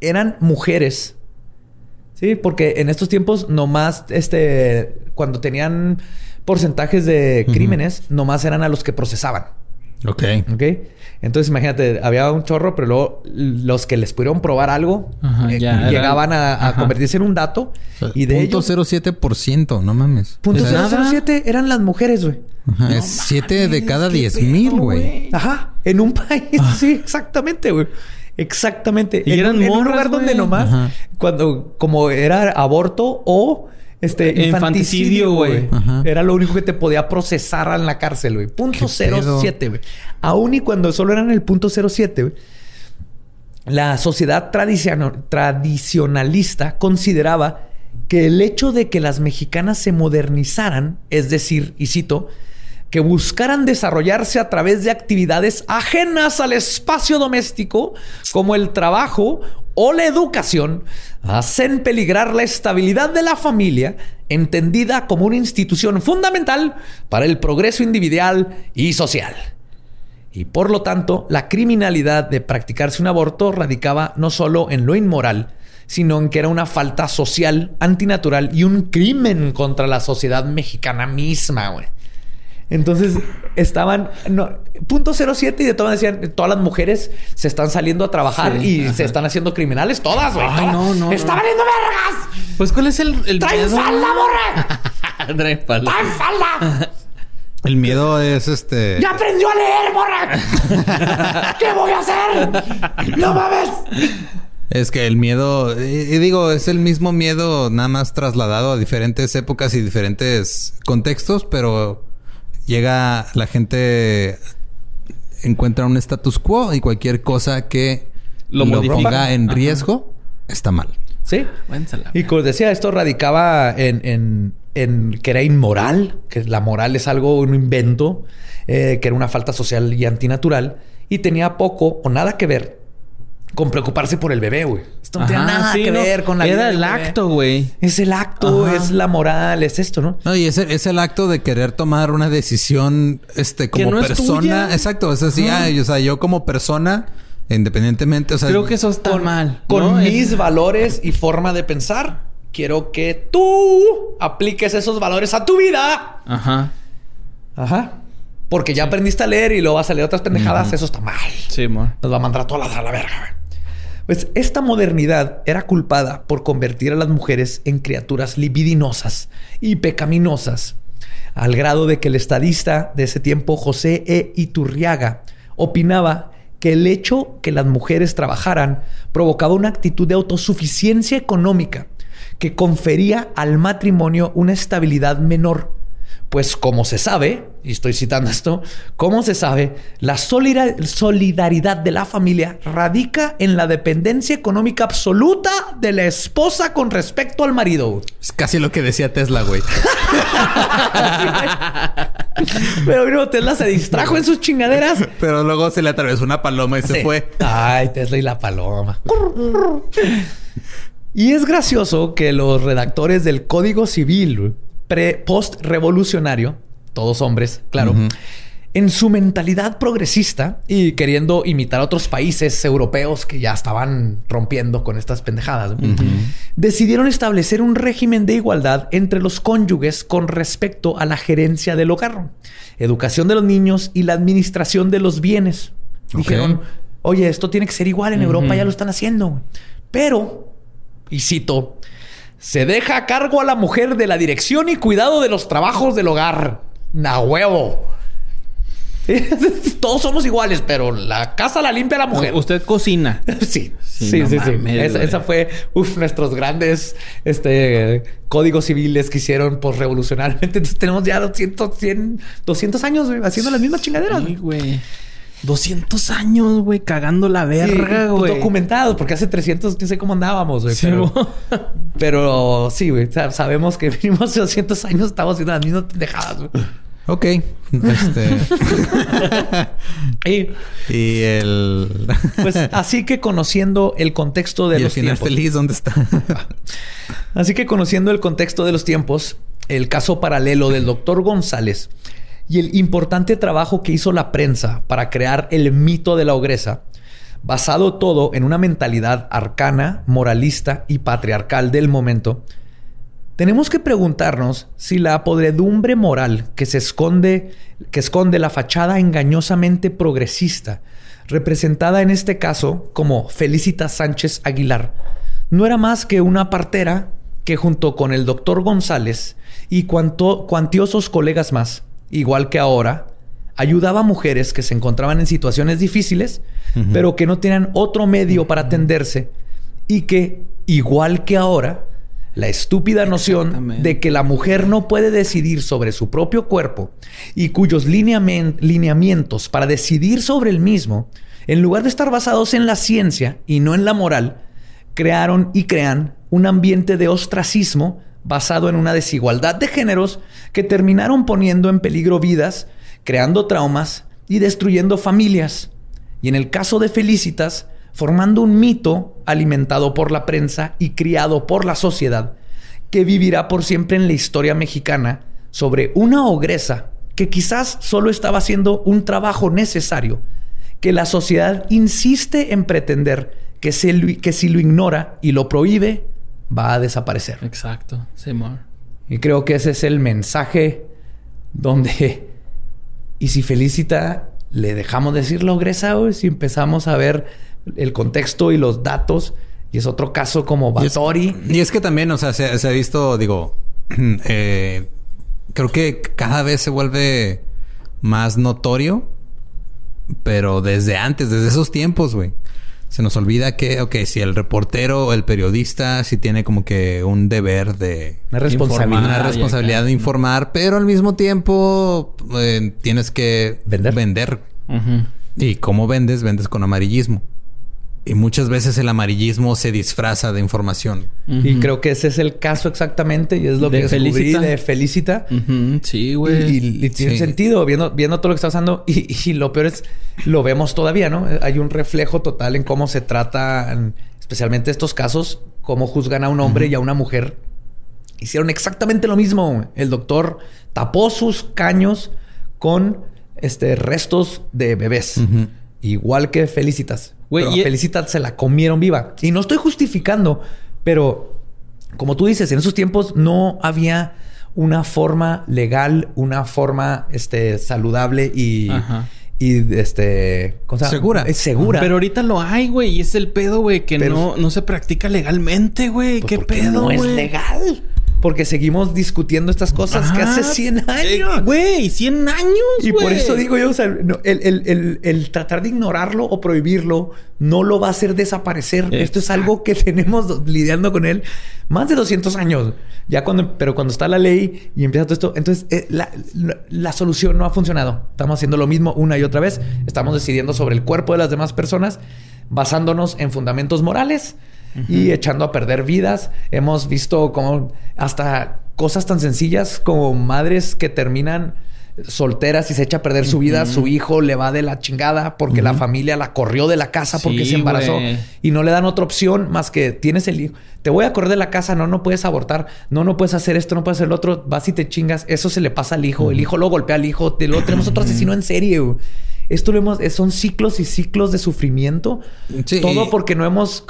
eran mujeres. Sí, porque en estos tiempos nomás, este, cuando tenían porcentajes de crímenes, nomás eran a los que procesaban. Ok. ¿Ok? Entonces, imagínate, había un chorro, pero luego los que les pudieron probar algo Ajá, eh, ya, llegaban a, convertirse en un dato. y de punto ellos, 0.07%, no mames. punto O sea, 007 eran las mujeres, güey. ajá, es 7 de cada 10 mil, güey. Ajá. En un país, sí, exactamente, güey. Exactamente. Y en, eran un, en un morras, lugar donde nomás, Ajá. cuando, como era aborto o este Infanticidio, infanticidio, güey. Era lo único que te podía procesar en la cárcel, güey. Punto ¿Qué pedo? 07, güey. Aún y cuando solo eran el punto 07, güey. La sociedad tradiciona- tradicionalista consideraba que el hecho de que las mexicanas se modernizaran, es decir, y cito, que buscaran desarrollarse a través de actividades ajenas al espacio doméstico, como el trabajo o la educación, hacen peligrar la estabilidad de la familia, entendida como una institución fundamental para el progreso individual y social. Y por lo tanto, la criminalidad de practicarse un aborto radicaba no solo en lo inmoral, sino en que era una falta social, antinatural y un crimen contra la sociedad mexicana misma. Entonces estaban, no, punto 07 y de todas decían, todas las mujeres se están saliendo a trabajar Sí, y ajá. se están haciendo criminales todas, güey. Ay, no, no, ¡Está no. valiendo vergas! Pues, ¿cuál es el, el ¡Traen miedo? falda, morra! *laughs* Traen falda. ¡Traen falda! El miedo es este. ¡Ya aprendió a leer, morra! *laughs* ¿Qué voy a hacer? ¡No mames! Es que el miedo, y digo, es el mismo miedo nada más trasladado a diferentes épocas y diferentes contextos, pero llega la gente, encuentra un status quo y cualquier cosa que Lo lo, modifica. ponga en Ajá. riesgo está mal. Sí. Y como decía, esto radicaba en, en- en que era inmoral, que la moral es algo, un invento, eh, que era una falta social y antinatural, y tenía poco o nada que ver con preocuparse por el bebé, güey. Esto no tiene nada sí, que no. ver con la vida Era el bebé. acto, güey. Es el acto, Ajá. es la moral, es esto, ¿no? No, y es el, es el acto de querer tomar una decisión, este, como no persona. Exacto, es así, o sea, yo como persona, independientemente, o sea, Creo que eso está mal. Con ¿no? mis Es- valores y forma de pensar, quiero que tú apliques esos valores a tu vida. Ajá. Ajá. Porque ya aprendiste a leer y luego vas a leer otras pendejadas. Eso está mal. Sí, amor. Nos va a mandar a todas a la verga. güey. Pues esta modernidad era culpada por convertir a las mujeres en criaturas libidinosas y pecaminosas, al grado de que el estadista de ese tiempo, José E. Iturriaga, opinaba que el hecho que las mujeres trabajaran provocaba una actitud de autosuficiencia económica que confería al matrimonio una estabilidad menor. Pues como se sabe, y estoy citando esto, como se sabe, la solida- solidaridad de la familia radica en la dependencia económica absoluta de la esposa con respecto al marido. Es casi lo que decía Tesla, güey. *laughs* Pero mira, Tesla se distrajo en sus chingaderas. Pero luego se le atravesó una paloma y se fue. Ay, Tesla y la paloma. Y es gracioso que los redactores del Código Civil pre post revolucionario, todos hombres, claro, en su mentalidad progresista y queriendo imitar a otros países europeos que ya estaban rompiendo con estas pendejadas, decidieron establecer un régimen de igualdad entre los cónyuges con respecto a la gerencia del hogar, educación de los niños y la administración de los bienes. Dijeron, oye, esto tiene que ser igual en Europa, ya lo están haciendo. Pero, y cito, se deja a cargo a la mujer de la dirección y cuidado de los trabajos del hogar. Na huevo. *laughs* Todos somos iguales, pero la casa la limpia la mujer. Usted cocina. *laughs* Sí, Sí, sí, no sí, Esa, fue uf, nuestros grandes este, códigos civiles que hicieron revolucionariamente. *laughs* Entonces tenemos ya 200, 100, 200 años haciendo las mismas chingaderas. Sí, güey. 200 años, güey, cagando la verga, Sí, güey. documentados, porque hace 300 no sé cómo andábamos, güey. Sí, pero, *laughs* sí, güey. sa- Sabemos que venimos hace 200 años, estamos haciendo las mismas pendejadas, güey. Ok. Este. *laughs* Y y el. *laughs* pues así que conociendo el contexto de y el los final tiempos. feliz, ¿dónde está? Así que conociendo el contexto de los tiempos, el caso paralelo del doctor González y el importante trabajo que hizo la prensa para crear el mito de la ogresa, basado todo en una mentalidad arcana, moralista y patriarcal del momento, tenemos que preguntarnos si la podredumbre moral que se esconde, que esconde la fachada engañosamente progresista, representada en este caso como Felicita Sánchez Aguilar, no era más que una partera que junto con el doctor González y cuanto, cuantiosos colegas más, igual que ahora, ayudaba a mujeres que se encontraban en situaciones difíciles, pero que no tenían otro medio para atenderse y que, igual que ahora, la estúpida noción de que la mujer no puede decidir sobre su propio cuerpo y cuyos lineamen- lineamientos para decidir sobre el mismo, en lugar de estar basados en la ciencia y no en la moral, crearon y crean un ambiente de ostracismo basado en una desigualdad de géneros que terminaron poniendo en peligro vidas, creando traumas y destruyendo familias. Y en el caso de Felicitas, formando un mito alimentado por la prensa y criado por la sociedad, que vivirá por siempre en la historia mexicana sobre una ogresa que quizás solo estaba haciendo un trabajo necesario, que la sociedad insiste en pretender que, que si lo ignora y lo prohíbe, va a desaparecer. Exacto. Sí, amor. Y creo que ese es el mensaje donde... Y si Felicita le dejamos decir la ogresa, güey, si empezamos a ver el contexto y los datos, y es otro caso como Y es- Batori. Y es que también, o sea, se, se ha visto, digo, *clears throat* eh, creo que cada vez se vuelve más notorio, pero desde antes, desde esos tiempos, güey. Se nos olvida que, ok, si el reportero o el periodista sí tiene como que un deber de... Una responsabilidad. Una responsabilidad de informar, pero al mismo tiempo eh, tienes que Vender. vender. ¿Y cómo vendes? Vendes con amarillismo. Y muchas veces el amarillismo se disfraza de información. Y creo que ese es el caso exactamente, y es lo De que descubrí Felicita. de Felicita. Sí, güey. y- y tiene Sí. sentido viendo, viendo todo lo que está pasando. Y, y lo peor es, lo vemos todavía, ¿no? Hay un reflejo total en cómo se tratan, especialmente estos casos, cómo juzgan a un hombre y a una mujer. Hicieron exactamente lo mismo. El doctor tapó sus caños con este, restos de bebés. Igual que Felicitas. Güey, Pero y- Felicitas se la comieron viva. Y no estoy justificando, pero como tú dices, en esos tiempos no había una forma legal, una forma este, saludable y, Ajá. y este, ¿cómo se llama? Segura. Es segura. Pero ahorita lo hay, güey. Y es el pedo, güey, que Pero- no, no se practica legalmente, güey. Pues ¿Qué pedo, No es legal. Porque seguimos discutiendo estas cosas que hace 100 Eh, años. Güey, 100 años, Y por eso digo yo, o sea, no, el, el- el- el tratar de ignorarlo o prohibirlo no lo va a hacer desaparecer. Esto es algo que tenemos lidiando con él más de 200 años. Ya cuando, pero cuando está la ley y empieza todo esto, entonces eh, la, la- la solución no ha funcionado. Estamos haciendo lo mismo una y otra vez. Estamos decidiendo sobre el cuerpo de las demás personas basándonos en fundamentos morales y echando a perder vidas. Hemos visto como hasta cosas tan sencillas como madres que terminan solteras y se echa a perder su vida, su hijo le va de la chingada porque la familia la corrió de la casa porque Sí, se embarazó y no le dan otra opción más que tienes el hijo. Te voy a correr de la casa, no, no puedes abortar, no, no puedes hacer esto, no puedes hacer lo otro, vas y te chingas. Eso se le pasa al hijo, el hijo lo golpea al hijo, te- luego tenemos otro asesino en serie. Esto lo hemos, son ciclos y ciclos de sufrimiento. Sí, Todo porque no hemos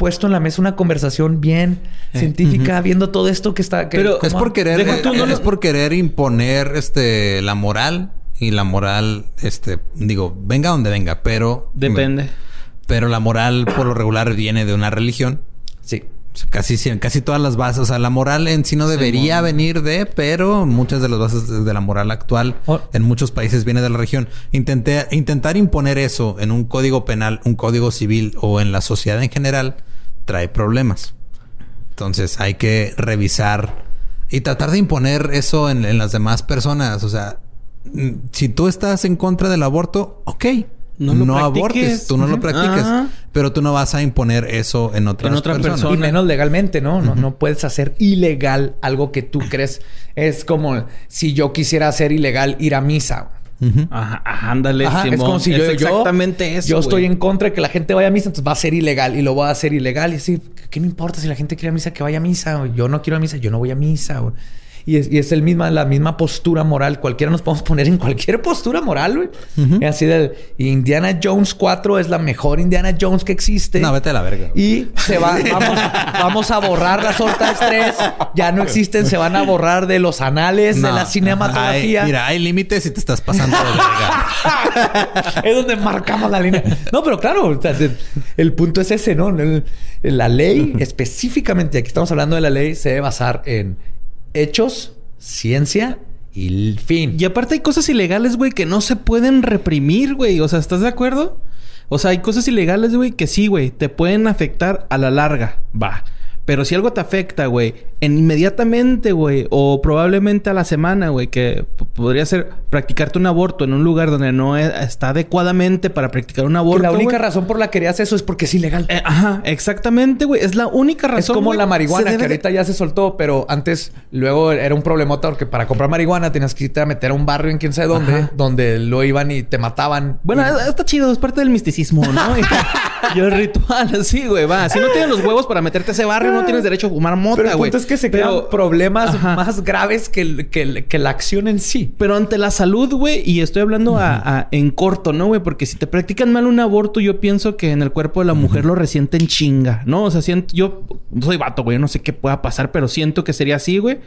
puesto en la mesa una conversación bien científica, viendo todo esto que está. que- Pero Es por querer, Deja tú, no lo- es por querer imponer este la moral y la moral, este, digo, venga donde venga, pero Depende. Pero la moral por lo regular viene de una religión. Sí. Casi casi todas las bases, o sea, la moral en sí no debería venir de, pero muchas de las bases de la moral actual Oh. en muchos países viene de la religión. Intenté, intentar imponer eso en un código penal, un código civil o en la sociedad en general trae problemas. Entonces hay que revisar y tratar de imponer eso en, en las demás personas. O sea, mm, si tú estás en contra del aborto, ok. No No, lo abortes, tú no lo Ujú. practiques, Ajá. pero tú no vas a imponer eso en otras En otra personas. persona. Y menos legalmente, ¿no? No, no puedes hacer ilegal algo que tú crees. Es como si yo quisiera hacer ilegal ir a misa. Ajá, ándale, Ajá, es como si yo, Es yo- exactamente eso. Yo estoy en contra de que la gente vaya a misa, entonces va a ser ilegal y lo voy a hacer ilegal. Y así, ¿qué me importa si la gente quiere a misa que vaya a misa? Yo no quiero a misa, yo no voy a misa. güey. Y es, y es el misma, la misma postura moral. Cualquiera nos podemos poner en cualquier postura moral, güey. Así de Indiana Jones 4 es la mejor Indiana Jones que existe. No, vete a la verga. Y se va, vamos, vamos a borrar las otras tres. Ya no existen, se van a borrar de los anales de la cinematografía. Hay- mira, hay límites y te estás pasando de verga. *laughs* es donde marcamos la línea. No, pero claro, o sea, de- el punto es ese, ¿no? El- la ley, específicamente, aquí estamos hablando de la ley, se debe basar en hechos, ciencia y fin. Y aparte hay cosas ilegales, güey, que no se pueden reprimir, güey. O sea, ¿estás de acuerdo? O sea, hay cosas ilegales, güey, que sí, güey, te pueden afectar a la larga. Va. Pero si algo te afecta, güey, en inmediatamente, güey, o probablemente a la semana, güey, que podría ser practicarte un aborto en un lugar donde no e- está adecuadamente para practicar un Que aborto. la única razón por la que harías eso es porque es ilegal. Eh, ajá, exactamente, güey. Es la única razón. Es como la marihuana, que de- ahorita ya se soltó, pero antes luego era un problemota porque para comprar marihuana tenías que irte a meter a un barrio en quién sabe dónde, Ajá. donde lo iban y te mataban. Bueno, Y- está chido, es parte del misticismo, ¿no? *laughs* *laughs* y el ritual, así, güey, va. Si no tienes los huevos para meterte a ese barrio, no tienes derecho a fumar mota, pero el güey. punto es que se Pero- crean problemas Ajá. más graves que, que, que la acción en sí. Pero ante la salud, güey, y estoy hablando a- a- en corto, ¿no, güey? Porque si te practican mal un aborto, yo pienso que en el cuerpo de la mujer lo resienten chinga, ¿no? O sea, siento, yo soy vato, güey, no sé qué pueda pasar, pero siento que sería así, güey.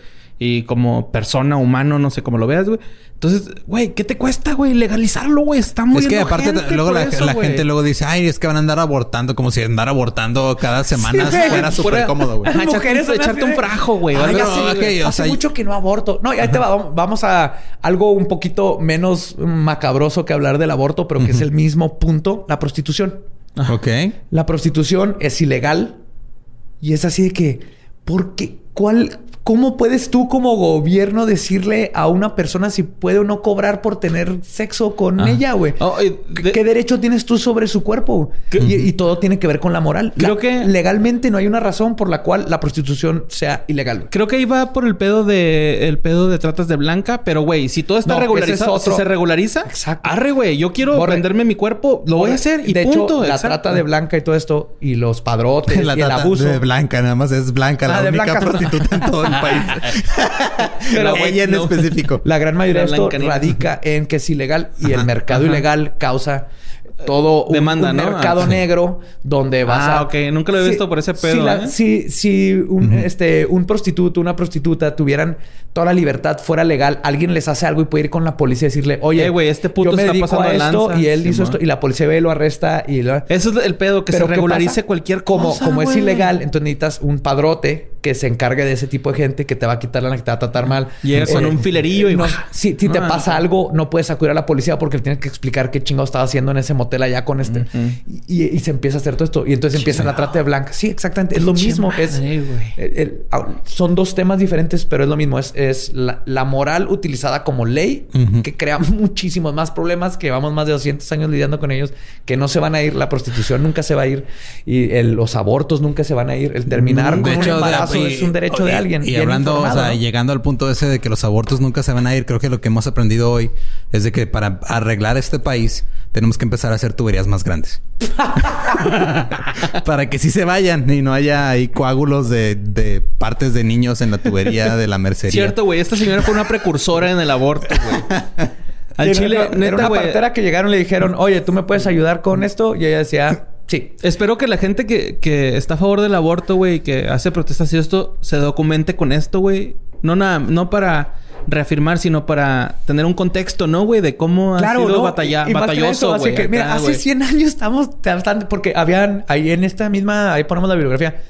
Y como persona, humano, no sé cómo lo veas, güey. Entonces, güey, ¿qué te cuesta, güey? Legalizarlo, güey. Está muy es que aparte luego la, gente luego dice, ay, es que van a andar abortando como si andar abortando cada semana Sí, fuera súper cómodo, güey. Ajá, *laughs* echarte, Mujeres echarte un frajo, güey. o Hace sea, mucho que no aborto. No, y ahí te va. Vamos- Vamos a algo un poquito menos macabroso que hablar del aborto, pero que es el mismo punto. La prostitución. Ok. La prostitución es ilegal. Y es así de que, ¿por qué? ¿Cuál? ¿Cómo puedes tú como gobierno decirle a una persona si puede o no cobrar por tener sexo con Ah. ella, güey? Oh, de- ¿Qué derecho tienes tú sobre su cuerpo? Y, y todo tiene que ver con la moral. Creo La- que- legalmente no hay una razón por la cual la prostitución sea ilegal. Creo que ahí va por el pedo de el pedo de tratas de blanca, pero güey, si todo está No, regularizado, ese es otro- si se regulariza, Exacto. arre, güey, yo quiero Borre. venderme mi cuerpo, lo voy a hacer y de punto. hecho, la exacto. trata de blanca y todo esto y los padrotes *laughs* La y el trata abuso. de Blanca, nada más es Blanca, la Ah, única Blanca. prostituta en todo el país. *laughs* Pero La ella en no. específico. La gran mayoría de esto radica en que es ilegal y el mercado ilegal causa todo un, Demanda, un ¿no? mercado Ah, sí. negro donde vas Ah, a... ok. Nunca lo he visto por ese pedo, Si, la- ¿eh? si- si un, este, un prostituto, una prostituta tuvieran toda la libertad, fuera legal, alguien les hace algo y puede ir con la policía y decirle, oye, Eh, güey, este puto yo me está pasando a esto lanza". y él hizo esto y la policía ve, lo arresta y lo... Eso es el pedo, que Pero se ¿qué regularice cualquier como, cosa. como es güey. ilegal, entonces necesitas un padrote que se encargue de ese tipo de gente que te va a quitar la que te va a tratar mal. Llega con un filerillo y- no, si, si te Ah, pasa algo, no puedes acudir a la policía porque le tienes que explicar qué chingado estaba haciendo en ese motel allá con este. y, y se empieza a hacer todo esto. Y entonces empieza la trata de blanca. Sí, exactamente. Es lo mismo. es, madre, güey. el- el- son dos temas diferentes, pero es lo mismo. Es, es la, la moral utilizada como ley que crea muchísimos más problemas que llevamos más de 200 años lidiando con ellos, que no se van a ir. La prostitución nunca se va a ir y el- los abortos nunca se van a ir. El terminar con un embarazo es un derecho de y- alguien. Y hablando, informado, o sea, ¿no? llegando al punto ese de que los abortos nunca se van a ir, creo que lo que hemos aprendido hoy es de que para arreglar este país tenemos que empezar a hacer tuberías más grandes. *laughs* para que sí se vayan y no haya ahí coágulos de, de partes de niños en la tubería de la mercería. Cierto, güey. Esta señora fue una precursora en el aborto, güey. *laughs* Al Era- chile, era neta, una güey. partera que llegaron y le dijeron, oye, ¿tú me puedes ayudar con esto? Y ella decía, sí. Espero que la gente que, que está a favor del aborto, güey, que hace protestas y esto, se documente con esto, güey. No nada, no para reafirmar, sino para tener un contexto, ¿no, güey? De cómo ha sido ¿no? batalla- Y- batalloso, güey. que, mira, hace güey. 100 años estamos bastante... Porque habían... Ahí en esta misma... Ahí ponemos la bibliografía.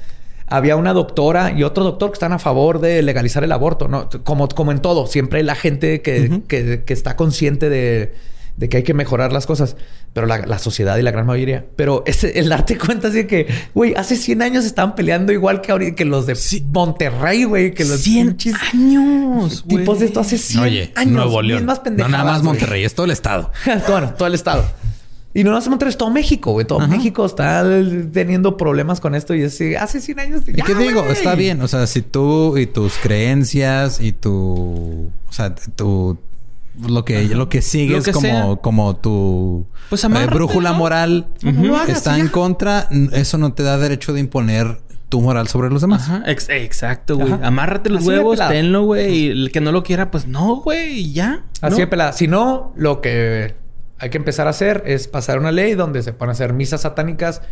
Había una doctora y otro doctor que están a favor de legalizar el aborto, ¿no? Como, como en todo. Siempre la gente que, que- que está consciente de, de que hay que mejorar las cosas. Pero la, la sociedad y la gran mayoría. Pero ese, el darte cuenta así de que... Güey, hace 100 años estaban peleando igual que ahorita... Que los de Monterrey, güey. Que los 100 pinches años, güey. tipos de esto hace 100 Oye, años. Nuevo León. No nada más güey. Monterrey, es todo el estado. *laughs* bueno, todo el estado. Y no nada más Monterrey, es todo México, güey. Todo México está teniendo problemas con esto. Y es así, hace 100 años... ¿Y qué digo? Está bien. O sea, si tú y tus creencias y tu... O sea, tu... Lo que, lo que que como, sea. como tu Pues eh, brújula ¿no? moral No lo hagas, está ya. en contra, eso no te da derecho de imponer tu moral sobre los demás. Ajá, ex- exacto, güey. Ajá. Amárrate los Así huevos, tenlo, güey. Y el que no lo quiera, pues no, güey. Y ya. Así ¿no? de pelada. Si no, lo que hay que empezar a hacer es pasar una ley donde se puedan hacer misas satánicas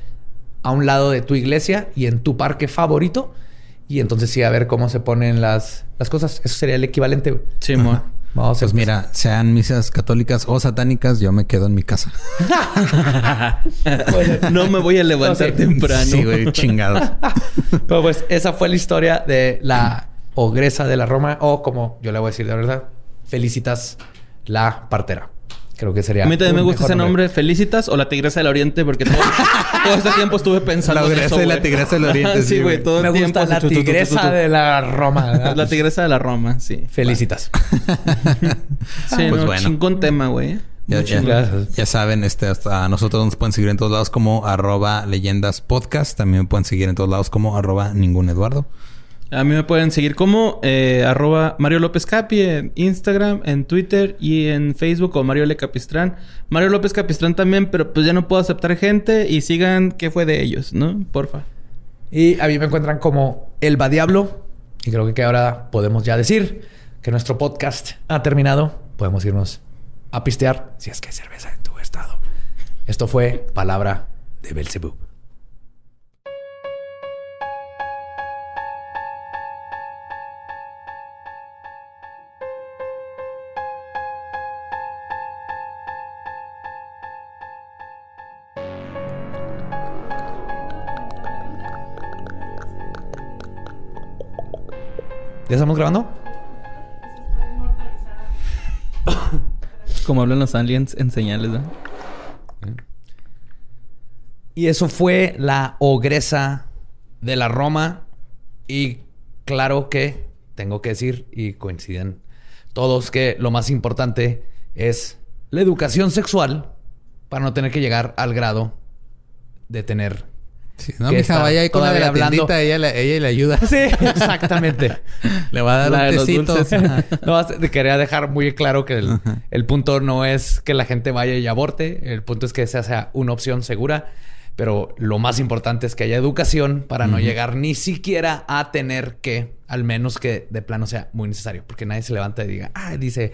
a un lado de tu iglesia y en tu parque favorito. Y entonces sí, a ver cómo se ponen las, las cosas. Eso sería el equivalente. güey. Sí, mo. Vamos a Pues mira, sean misas católicas o satánicas, yo me quedo en mi casa. *laughs* no me voy a levantar No temprano. Sí, güey, chingados. *laughs* Pero pues esa fue la historia de la ogresa de la Roma, o como yo le voy a decir de verdad, felicitas la partera. Creo que sería. A mí también me gusta ese nombre, Felicitas o la Tigresa del Oriente, porque todo, *laughs* todo este tiempo estuve pensando La en eso, y la. Tigresa del Oriente, *laughs* sí, güey. el Me tiempo. gusta la así, tu, tu, tu, tu, tu, tigresa de la Roma. La Tigresa de la Roma, sí. Felicitas. *laughs* Sí, Pues no, bueno. chingón tema, güey. Ya, ya- ya saben, este, hasta a nosotros nos pueden seguir en todos lados como arroba leyendas podcast. También me pueden seguir en todos lados como arroba ningún Eduardo. A mí me pueden seguir como eh, arroba Mario López Capi en Instagram, en Twitter y en Facebook como Mario L. Capistrán. Mario López Capistrán también, pero pues ya no puedo aceptar gente y sigan qué fue de ellos, ¿no? Porfa. Y a mí me encuentran como Elba Diablo. Y creo que ahora podemos ya decir que nuestro podcast ha terminado. Podemos irnos a pistear si es que hay cerveza en tu estado. Esto fue Palabra de Belzebub. ¿Ya estamos grabando? Como hablan los aliens en señales, ¿no? Y eso fue la ogresa de la Roma. Y claro que tengo que decir, y coinciden todos, que lo más importante es la educación sexual para no tener que llegar al grado de tener. Sí, no, mija, está vaya ahí con la de la todavía hablando. tiendita, ella, le- ella le ayuda. Sí, exactamente. *laughs* Le va a dar La un tecito. *laughs* No, quería dejar muy claro que el, el punto no es que la gente vaya y aborte. El punto es que esa sea una opción segura. Pero lo más importante es que haya educación para no llegar ni siquiera a tener que, al menos que de plano sea muy necesario. Porque nadie se levanta y diga, ah, dice,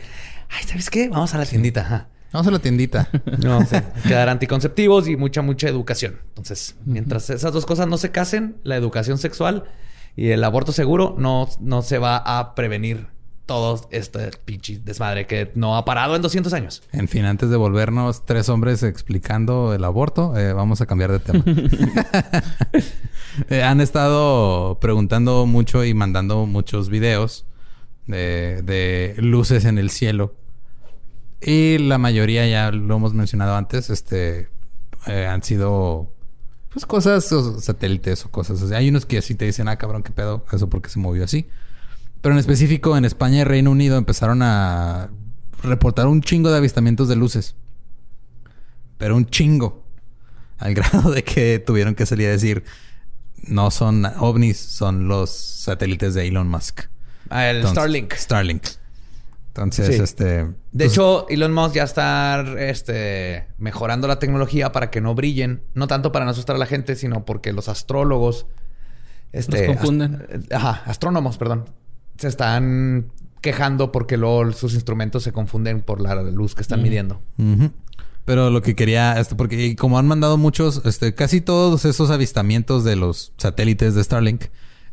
ay, ¿sabes qué? Vamos a la tiendita. Ajá. Vamos a la tiendita. *laughs* No, sí. Hay que dar anticonceptivos y mucha, mucha educación. Entonces, mientras esas dos cosas no se casen, la educación sexual y el aborto seguro, no, no se va a prevenir todo este pinche desmadre que no ha parado en 200 años. En fin, antes de volvernos tres hombres explicando el aborto, eh, vamos a cambiar de tema. *laughs* *laughs* Eh, han estado preguntando mucho y mandando muchos videos de, de luces en el cielo. Y la mayoría, ya lo hemos mencionado antes, este eh, han sido pues cosas, o satélites o cosas. O sea, hay unos que así te dicen, ah, cabrón, qué pedo, eso porque se movió así. Pero en específico en España y Reino Unido empezaron a reportar un chingo de avistamientos de luces. Pero un chingo. Al *laughs* grado de que tuvieron que salir a decir, no son ovnis, son los satélites de Elon Musk. Ah, el Entonces, Starlink. Starlink. Entonces, Sí. este... De pues, hecho, Elon Musk ya está este, mejorando la tecnología para que no brillen. No tanto para no asustar a la gente, sino porque los astrólogos... Este, Los confunden. ast- ajá, astrónomos, perdón. Se están quejando porque luego sus instrumentos se confunden por la luz que están midiendo. Pero lo que quería, este, porque como han mandado muchos, este, casi todos esos avistamientos de los satélites de Starlink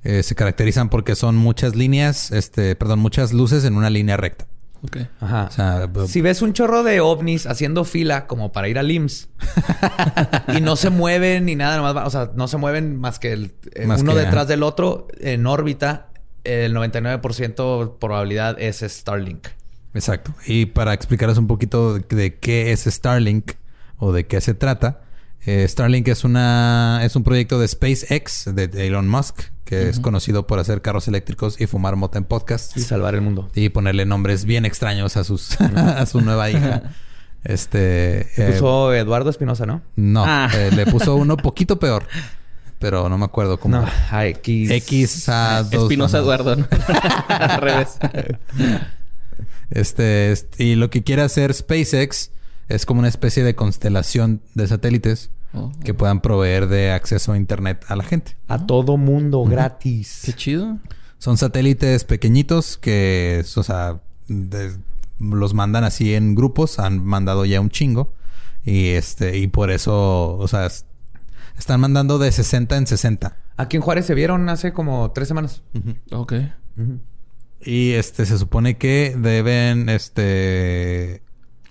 eh, se caracterizan porque son muchas líneas, este, perdón, muchas luces en una línea recta. Ok. Ajá. O sea, b- Si ves un chorro de ovnis haciendo fila como para ir al IMSS *laughs* y no se mueven ni nada, nomás va- o sea, no se mueven más que el, eh, Más uno que- detrás del otro en órbita, el 99% probabilidad es Starlink. Exacto. Y para explicarles un poquito de, de qué es Starlink o de qué se trata, eh, Starlink es una es un proyecto de SpaceX de, de Elon Musk que es conocido por hacer carros eléctricos y fumar mota en podcasts Y salvar el mundo. y ponerle nombres bien extraños a sus *laughs* a su nueva hija. *laughs* Este eh, Puso Eduardo Espinosa, ¿no? no, Ah. eh, le puso uno *laughs* poquito peor, pero no me acuerdo cómo. No, a X. X a dos. Espinosa no, no. Eduardo. ¿no? Al revés. Este, est- y lo que quiere hacer SpaceX es como una especie de constelación de satélites Oh. que puedan proveer de acceso a internet a la gente. A todo mundo gratis. Qué chido. Son satélites pequeñitos que, o sea, de- los mandan así en grupos, han mandado ya un chingo y este y por eso, o sea, es- están mandando de 60 en 60. Aquí en Juárez se vieron hace como tres semanas. Ok. Y este se supone que deben este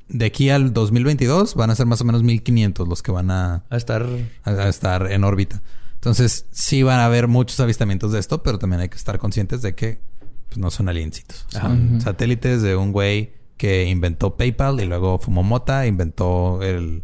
de aquí al 2022 van a ser más o menos 1500 los que van a, A estar. a- a estar en órbita. Entonces, sí van a haber muchos avistamientos de esto, pero también hay que estar conscientes de que pues, no son aliencitos. Son satélites de un güey que inventó PayPal y luego fumó mota, inventó el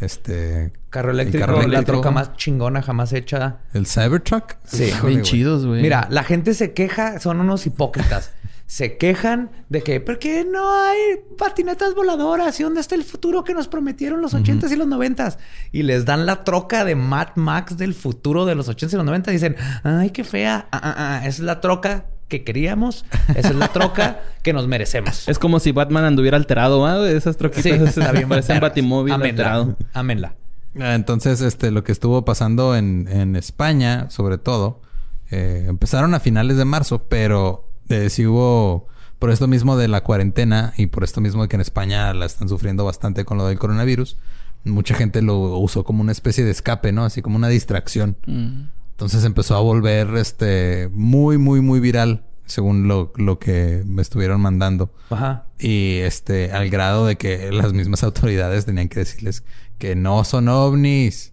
este Carro el eléctrico, carro la eléctrico, troca más chingona jamás hecha. el Cybertruck. Sí. Bien chidos, güey. Mira, la gente se queja, son unos hipócritas. *laughs* se quejan de que, ¿por qué no hay patinetas voladoras? ¿Y dónde está el futuro que nos prometieron los 80s y los 90s? Y les dan la troca de Mad Max del futuro de los 80s y los 90s. Y dicen, ay, qué fea. Ah, ah, ah, Esa es la troca que queríamos. Esa es la troca *laughs* que nos merecemos. Es como si Batman anduviera alterado, ¿ah? Esas troquitas Sí, está bien. *laughs* parecen. Batimóvil alterado. Ámenla. Entonces, este, lo que estuvo pasando en, en España, sobre todo, eh, empezaron a finales de marzo, pero eh, sí hubo, por esto mismo de la cuarentena y por esto mismo de que en España la están sufriendo bastante con lo del coronavirus, mucha gente lo usó como una especie de escape, ¿no? Así como una distracción. Mm. Entonces empezó a volver, este, muy, muy, muy viral, según lo, lo que me estuvieron mandando. Ajá. Y este, al grado de que las mismas autoridades tenían que decirles que no son ovnis.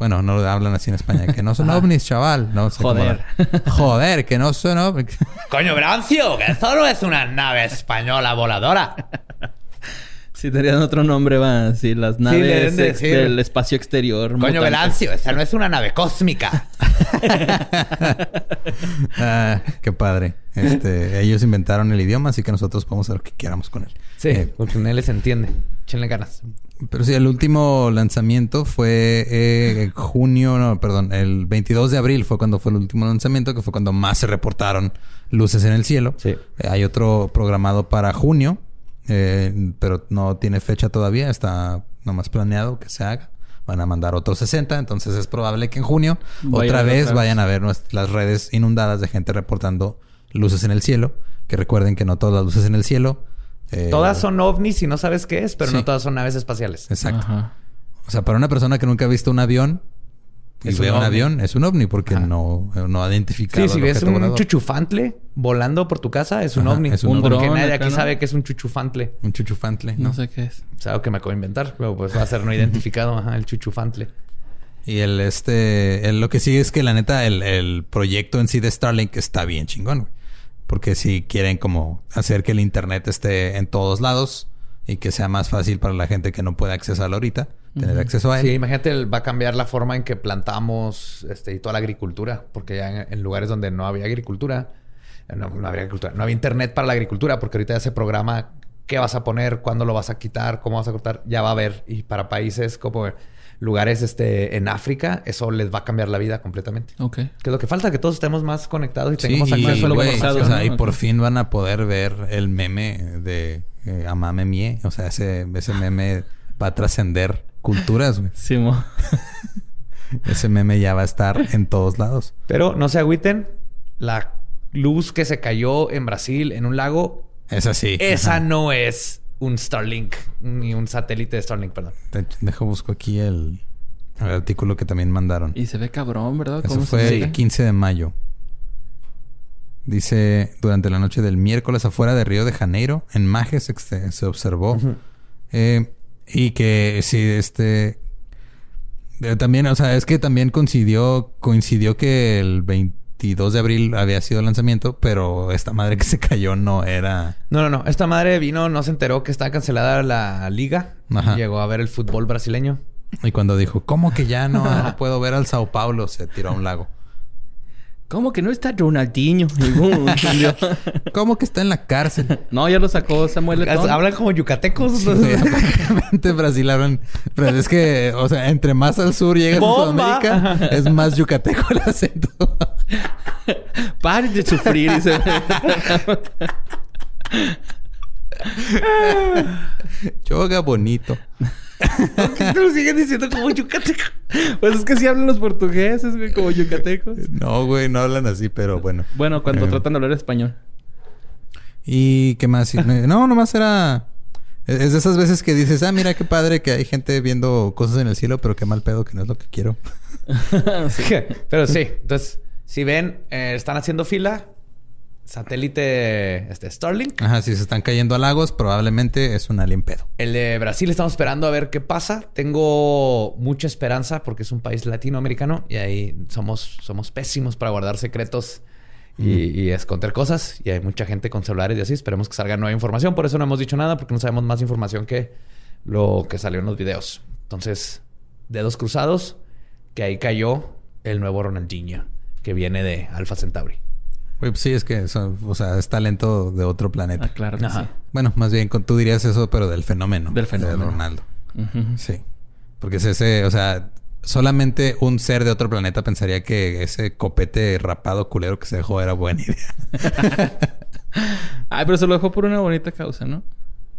Bueno, no hablan así en España, que no son ovnis, chaval. No sé Joder. Joder, que no son ovnis. *laughs* Coño, Brancio, que eso no es una nave española voladora. Si tenían otro nombre, va. Sí, las naves ex- del espacio exterior. Coño, mutantes. Velancio, esa no es una nave cósmica. *laughs* Ah, qué padre. Este, ellos inventaron el idioma, así que nosotros podemos hacer lo que queramos con él. Sí, Eh, porque en él se entiende. Échenle ganas. Pero sí, el último lanzamiento fue eh, en junio, no, perdón, el 22 de abril fue cuando fue el último lanzamiento, que fue cuando más se reportaron luces en el cielo. Sí. Eh, hay otro programado para junio, eh, pero no tiene fecha todavía, está nomás planeado que se haga. Van a mandar otros 60, entonces es probable que en junio otra vez vayan a ver las redes inundadas de gente reportando luces en el cielo. Que recuerden que no todas las luces en el cielo Eh, Todas son ovnis y no sabes qué es, pero Sí. no todas son naves espaciales. Exacto. Ajá. O sea, para una persona que nunca ha visto un avión y Es un ve un ovni. avión, es un ovni porque Ajá. no, no ha identificado. Sí, si ves un volador. chuchufantle volando por tu casa, es un Ajá, ovni. es un Un Porque dron nadie aquí ¿no? sabe que es un chuchufantle. Un chuchufantle. No ¿no? sé qué es. Es algo que me acabo de inventar, pero pues va a ser no identificado, ajá, el chuchufantle. Y el este, el- lo que sigue es que la neta, el, el proyecto en sí de Starlink está bien chingón, güey. Porque si quieren como hacer que el internet esté en todos lados y que sea más fácil para la gente que no puede accesarlo ahorita, tener acceso a él. Sí, imagínate, va a cambiar la forma en que plantamos este, y toda la agricultura, porque ya en, en lugares donde no había agricultura, eh, no, no había agricultura, no había internet para la agricultura, porque ahorita ya se programa qué vas a poner, cuándo lo vas a quitar, cómo vas a cortar, ya va a haber. Y para países como lugares este, en África, eso les va a cambiar la vida completamente. Ok. Que es lo que falta, que todos estemos más conectados y Sí, tengamos y, acceso a la güey, información. o y por fin van a poder ver el meme de eh, Amame Mie. O sea, ese, ese meme va a trascender culturas, güey. *laughs* Simo. Ese meme ya va a estar en todos lados. Pero no se agüiten, la luz que se cayó en Brasil en un lago Es así. Esa Ajá. no es un Starlink, ni un satélite de Starlink, perdón. De- Dejo busco aquí el, el artículo que también mandaron. Y se ve cabrón, ¿verdad? Eso ¿Cómo se fue ve? el 15 de mayo. Dice, durante la noche del miércoles afuera de Río de Janeiro, en Majes se, se observó. Eh, y que sí, este... eh, también, o sea, es que también coincidió, coincidió que el 22 de abril había sido el lanzamiento, pero esta madre que se cayó no era... No, no, no. Esta madre vino, no se enteró que estaba cancelada la liga. Ajá. Llegó a ver el fútbol brasileño. Y cuando dijo, ¿cómo que ya no, *laughs* no puedo ver al Sao Paulo? Se tiró a un lago. ¿Cómo que no está Ronaldinho? *laughs* ¿Cómo que está en la cárcel? no, ya lo sacó Samuel. Hablan como yucatecos. Sí, *laughs* prácticamente Brasil hablan. Pero es que, o sea, entre más al sur llegas a. Sudamérica, es más yucateco el acento. *laughs* Pare de sufrir. dice. Yoga bonito. *laughs* Lo siguen diciendo como yucateco. pues es que sí hablan los portugueses, güey, como yucatecos. No, güey, no hablan así, pero bueno. Bueno, cuando Eh. tratan de hablar español. ¿Y qué más? No, nomás era. Es de esas veces que dices, ah, mira qué padre que hay gente viendo cosas en el cielo, pero qué mal pedo que no es lo que quiero. *laughs* Pero sí, entonces, si ven, eh, están haciendo fila. Satélite este, Starlink. Ajá, si se están cayendo a lagos, probablemente es un alien pedo. El de Brasil estamos esperando a ver qué pasa. Tengo mucha esperanza porque es un país latinoamericano y ahí somos, somos pésimos para guardar secretos y, y esconder cosas. Y hay mucha gente con celulares y así. Esperemos que salga nueva información. Por eso no hemos dicho nada porque no sabemos más información que lo que salió en los videos. Entonces, dedos cruzados, que ahí cayó el nuevo Ronaldinho que viene de Alpha Centauri. Güey, pues sí, es que o sea, es talento de otro planeta. Ah, claro que Ajá. Bueno, más bien tú dirías eso, pero del fenómeno. Del fenómeno. De Ronaldo. Sí. Porque es ese, o sea, solamente un ser de otro planeta pensaría que ese copete rapado culero que se dejó era buena idea. *laughs* Ay, pero se lo dejó por una bonita causa, ¿no?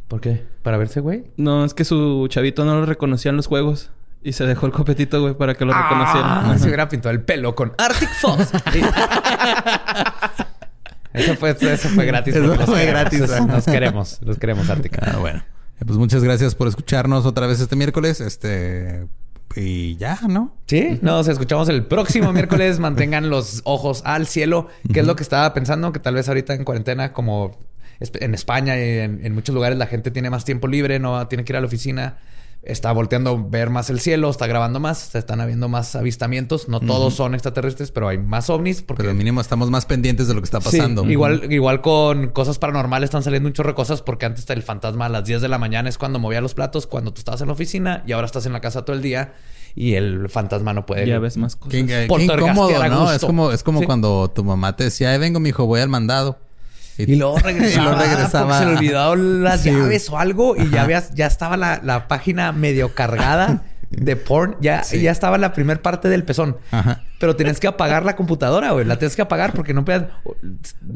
¿Por qué? ¿Para verse, güey? No, es que su chavito no lo reconocía en los juegos. Y se dejó el copetito, güey, para que lo reconociera. Ah, se hubiera pintado el pelo con Arctic Fox. *laughs* eso, fue, eso fue gratis. Eso fue queremos. gratis, los *laughs* queremos. Los queremos, Arctic. Ah, bueno. Eh, Pues muchas gracias por escucharnos otra vez este miércoles. Este. Y ya, ¿no? Sí, nos escuchamos el próximo *laughs* miércoles. Mantengan los ojos al cielo, que es lo que estaba pensando, que tal vez ahorita en cuarentena, como en España y en, en muchos lugares la gente tiene más tiempo libre, no tiene que ir a la oficina, está volteando a ver más el cielo, está grabando más, se están habiendo más avistamientos. No todos son extraterrestres, pero hay más ovnis. Porque Pero mínimo estamos más pendientes de lo que está Sí, pasando. igual, igual con cosas paranormales están saliendo un chorro de cosas porque antes el fantasma a las 10 de la mañana es cuando movía los platos, cuando tú estabas en la oficina y ahora estás en la casa todo el día y el fantasma no puede. Ya ves más cosas. Qué, qué incómodo, ¿no? Es como, es como Sí. cuando tu mamá te decía, ay, vengo, mijo, voy al mandado. Y luego regresaba, *laughs* y luego regresaba. porque se le olvidó las Sí. llaves o algo y ya Ajá. habías, ya estaba la, la página medio cargada de porn. Ya, Sí. ya estaba la primer parte del pezón. Ajá. Pero tienes que apagar la computadora, güey. La tienes que apagar porque no puedes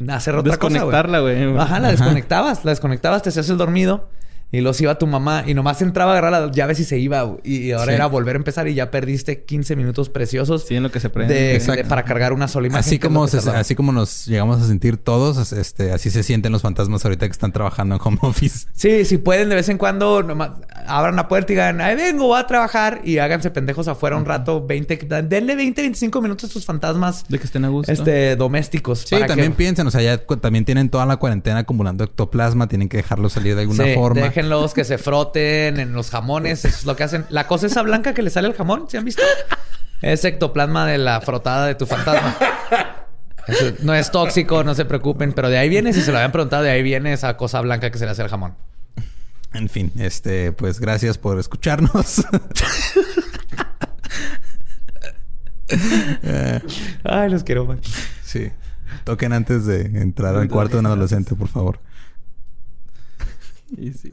hacer otra cosa. Desconectarla, güey. Ajá, la desconectabas, la desconectabas, te hacías el dormido. Y los iba tu mamá y nomás entraba a agarrar las llaves y se iba. Y ahora Sí. era volver a empezar y ya perdiste 15 minutos preciosos Sí, en lo que se prende. de, Exacto. de- para cargar una sola imagen. Así como, se- así como nos llegamos a sentir todos, este, así se sienten los fantasmas ahorita que están trabajando en home office. Sí, si pueden de vez en cuando nomás abran la puerta y digan, ahí vengo, voy a trabajar y háganse pendejos afuera un rato, 20, denle 20, 25 minutos a estos fantasmas De que estén a gusto. este, domésticos. Sí, para también que- piensen, o sea, ya también tienen toda la cuarentena acumulando ectoplasma, tienen que dejarlo salir de alguna Sí, forma. Déjenlos que se froten en los jamones. Eso es lo que hacen. La cosa esa blanca que le sale al jamón, ¿se han visto? Es ectoplasma de la frotada de tu fantasma. Eso no es tóxico, no se preocupen. Pero de ahí viene, si se lo habían preguntado, de ahí viene esa cosa blanca que se le hace al jamón. En fin, este, pues gracias por escucharnos. *laughs* Ay, los quiero, man. sí. Toquen antes de entrar al cuarto de un adolescente, por favor. Y sí.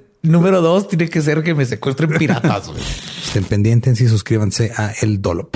Número dos, tiene que ser que me secuestren piratas. Estén pendientes y suscríbanse a El Dolop.